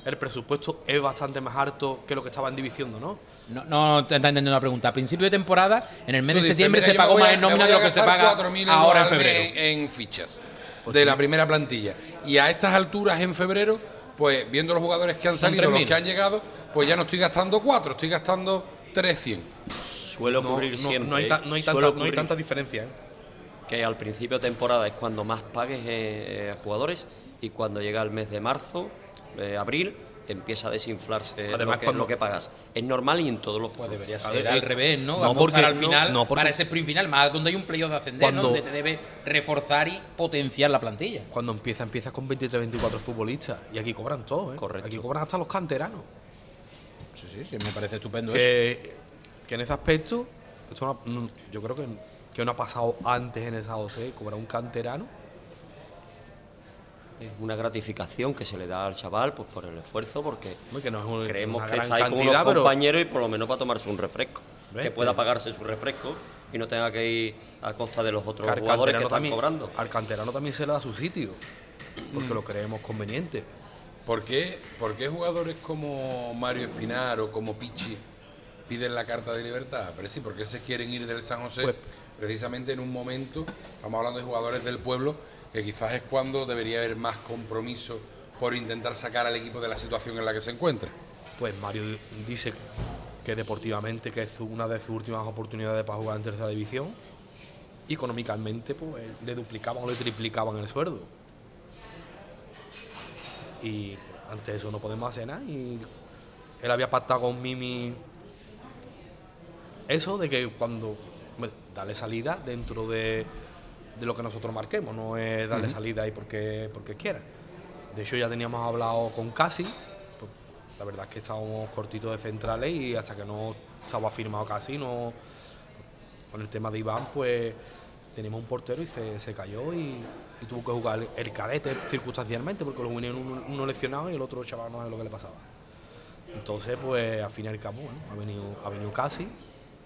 el presupuesto es bastante más alto que lo que estaban diciendo, ¿no? No, no te está entendiendo la pregunta. A principio de temporada, en el mes Tú de septiembre se pagó más en nómina de lo que se paga 4.000 euros ahora en febrero. En, en fichas Pues de sí. la primera plantilla. Y a estas alturas en febrero, pues viendo los jugadores que han Son salido, los 3.000. que han llegado, pues ya no estoy gastando 4, estoy gastando 300. Suele No- ocurrir no- siempre. no hay ta- no hay tanta- no hay ocurrir tanta diferencia, ¿eh? Que al principio de temporada es cuando más pagues eh, a jugadores y cuando llega el mes de marzo, eh, abril, empieza a desinflarse Además, lo, que, cuando- lo que pagas. Es normal y en todos los pues debería A ser ver, al eh, revés, ¿no? no, Vamos porque- para al no, final, no, porque- para ese sprint final, más donde hay un playoff de ascender, ¿no? Cuando- donde te debe reforzar y potenciar la plantilla. Cuando empieza, empieza con 23, 24 futbolistas. Y aquí cobran todo, ¿eh? Correcto. Aquí cobran hasta los canteranos. Sí, sí, sí, me parece estupendo eso. Que, en ese aspecto, esto no- no- yo creo que, que no ha pasado antes en esa OC, cobrar un canterano. Es una gratificación que se le da al chaval pues por el esfuerzo, porque que no es un- creemos que está ahí con unos pero- compañeros y por lo menos para tomarse un refresco. ¿Ves? Que pueda Que- pagarse su refresco y no tenga que ir a costa de los otros Que al jugadores que canterano están también- cobrando. Al canterano también se le da su sitio, porque Mm. lo creemos conveniente. ¿Por qué, por qué jugadores como Mario Espinar o como Pichi piden la carta de libertad? Pero sí, porque se quieren ir del San José Pues- precisamente en un momento, estamos hablando de jugadores del pueblo, que quizás es cuando debería haber más compromiso por intentar sacar al equipo de la situación en la que se encuentra. Pues Mario dice que deportivamente que es una de sus últimas oportunidades para jugar en tercera división. Y económicamente pues le duplicaban o le triplicaban el sueldo. Y ante eso no podemos hacer nada. Y él había pactado con Mimi eso de que cuando bueno, darle salida dentro de, de lo que nosotros marquemos, no es darle salida ahí porque, porque quiera. De hecho ya teníamos hablado con Casi, pues, la verdad es que estábamos cortitos de centrales y hasta que no estaba firmado Casi, no, con el tema de Iván, pues teníamos un portero y se, se cayó y, y tuvo que jugar el cadete circunstancialmente porque lo unieron uno, uno lesionado y el otro chaval no sé lo que le pasaba. Entonces, pues al fin y al cabo, bueno, ha venido, ha venido Casi.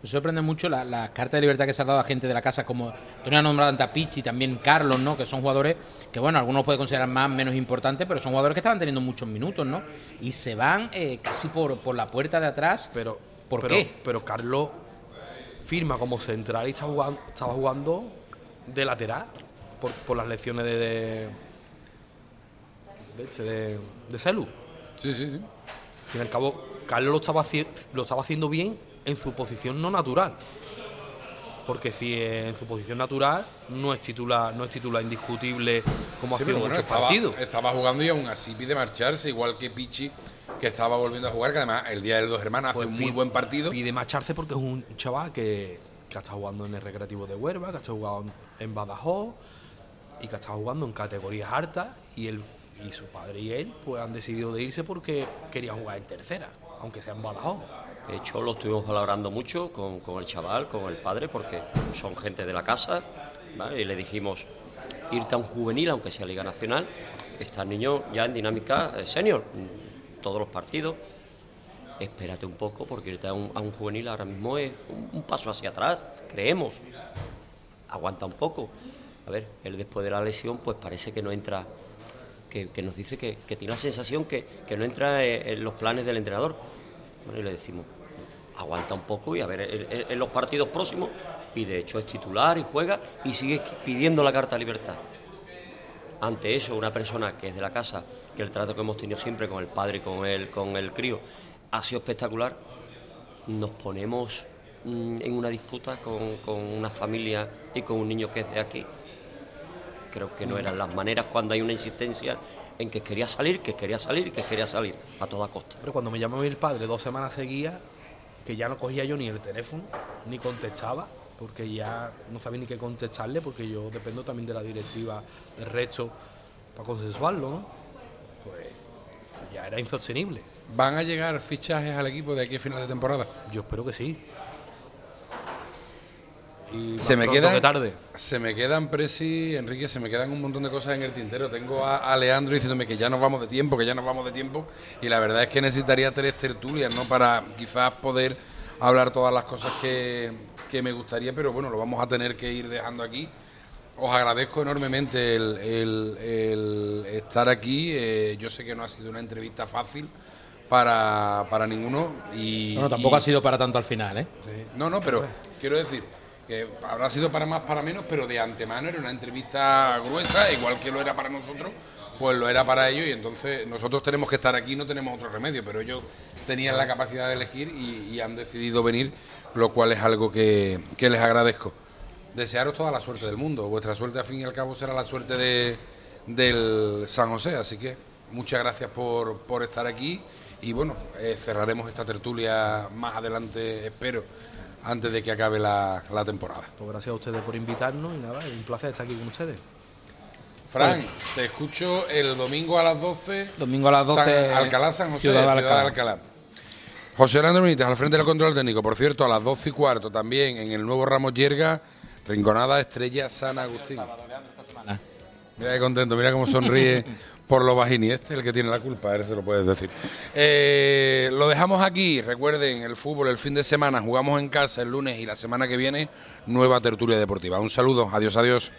Me sorprende mucho la, la carta de libertad que se ha dado a gente de la casa, como Antonio ha nombrado antes a Pichi, también Carlos, ¿no? Que son jugadores que, bueno, algunos pueden considerar más, menos importantes, pero son jugadores que estaban teniendo muchos minutos, ¿no? Y se van eh, casi por, por la puerta de atrás. Pero, ¿Por pero, qué? Pero Carlos firma como central y está jugando, estaba jugando de lateral por, por las lecciones de, de, de, de, de Celu. Sí, sí, sí. Al fin y al cabo, Carlos lo estaba, lo estaba haciendo bien en su posición no natural. Porque si en su posición natural no es titular, no es titular indiscutible como Sí, ha sido bueno, muchos estaba, partidos. estaba jugando y aún así pide marcharse, igual que Pichi, que estaba volviendo a jugar, que además el día del dos hermanos hace Pues un muy buen partido. Pide marcharse porque es un chaval que, que ha estado jugando en el Recreativo de Huelva, que ha estado jugando en Badajoz y que ha estado jugando en categorías altas y él y su padre y él pues han decidido de irse porque quería jugar en tercera, aunque sea en Badajoz. De hecho, lo estuvimos valorando mucho con, con el chaval, con el padre, porque son gente de la casa. Y le dijimos, irte a un juvenil, aunque sea Liga Nacional, estás niño ya en dinámica senior, todos los partidos. Espérate un poco, porque irte a un, a un juvenil ahora mismo es un, paso hacia atrás, creemos. Aguanta un poco. A ver, él después de la lesión, pues parece que no entra, que, nos dice que, tiene la sensación que, que no entra en los planes del entrenador. Bueno, y le decimos, aguanta un poco y a ver en, los partidos próximos. Y de hecho es titular y juega y sigue pidiendo la carta de libertad. Ante eso, una persona que es de la casa, que el trato que hemos tenido siempre con el padre y con el, con el crío ha sido espectacular, nos ponemos mm, en una disputa con, con una familia y con un niño que es de aquí. Creo que no eran las maneras cuando hay una insistencia en que quería salir, que quería salir, que quería salir a toda costa. Pero cuando me llamó mi padre dos semanas seguidas, que ya no cogía yo ni el teléfono, ni contestaba, porque ya no sabía ni qué contestarle, porque yo dependo también de la directiva del resto para consensuarlo, ¿no? Pues ya era insostenible. ¿Van a llegar fichajes al equipo de aquí a final de temporada? Yo espero que sí. Y Se me, quedan, que tarde. se me quedan, Presi, Enrique, se me quedan un montón de cosas en el tintero. Tengo a, a Leandro diciéndome que ya nos vamos de tiempo, que ya nos vamos de tiempo. Y la verdad es que necesitaría tres tertulias, ¿no? Para quizás poder hablar todas las cosas que, que me gustaría, pero bueno, lo vamos a tener que ir dejando aquí. Os agradezco enormemente el, el- el estar aquí. Eh, yo sé que no ha sido una entrevista fácil para, para ninguno. Y, Bueno, tampoco y- ha sido para tanto al final, ¿eh? no, no, pero quiero decir que habrá sido para más, para menos, pero de antemano era una entrevista gruesa, igual que lo era para nosotros, pues lo era para ellos y entonces nosotros tenemos que estar aquí, no tenemos otro remedio, pero ellos tenían la capacidad de elegir y, han decidido venir, lo cual es algo que, que les agradezco. Desearos toda la suerte del mundo. Vuestra suerte, al fin y al cabo, será la suerte de, del San José. Así que muchas gracias por, por estar aquí. Y bueno, eh, cerraremos esta tertulia más adelante, espero, antes de que acabe la, la temporada. Pues gracias a ustedes por invitarnos y nada, es un placer estar aquí con ustedes. Fran, Pues- te escucho el domingo a las 12. Domingo a las 12, San- Alcalá, San José, Ciudad de Ciudad, Alcalá. de Alcalá. José Hernández Benítez, al frente del control técnico. Por cierto, a las 12 y cuarto también en el nuevo Ramos Yerga, Rinconada Estrella San Agustín. Mira qué contento, mira cómo sonríe por lo bajini. Este es el que tiene la culpa, él se lo puedes decir. Eh, lo dejamos aquí. Recuerden, el fútbol el fin de semana, jugamos en casa el lunes y la semana que viene, nueva tertulia deportiva. Un saludo, adiós, adiós.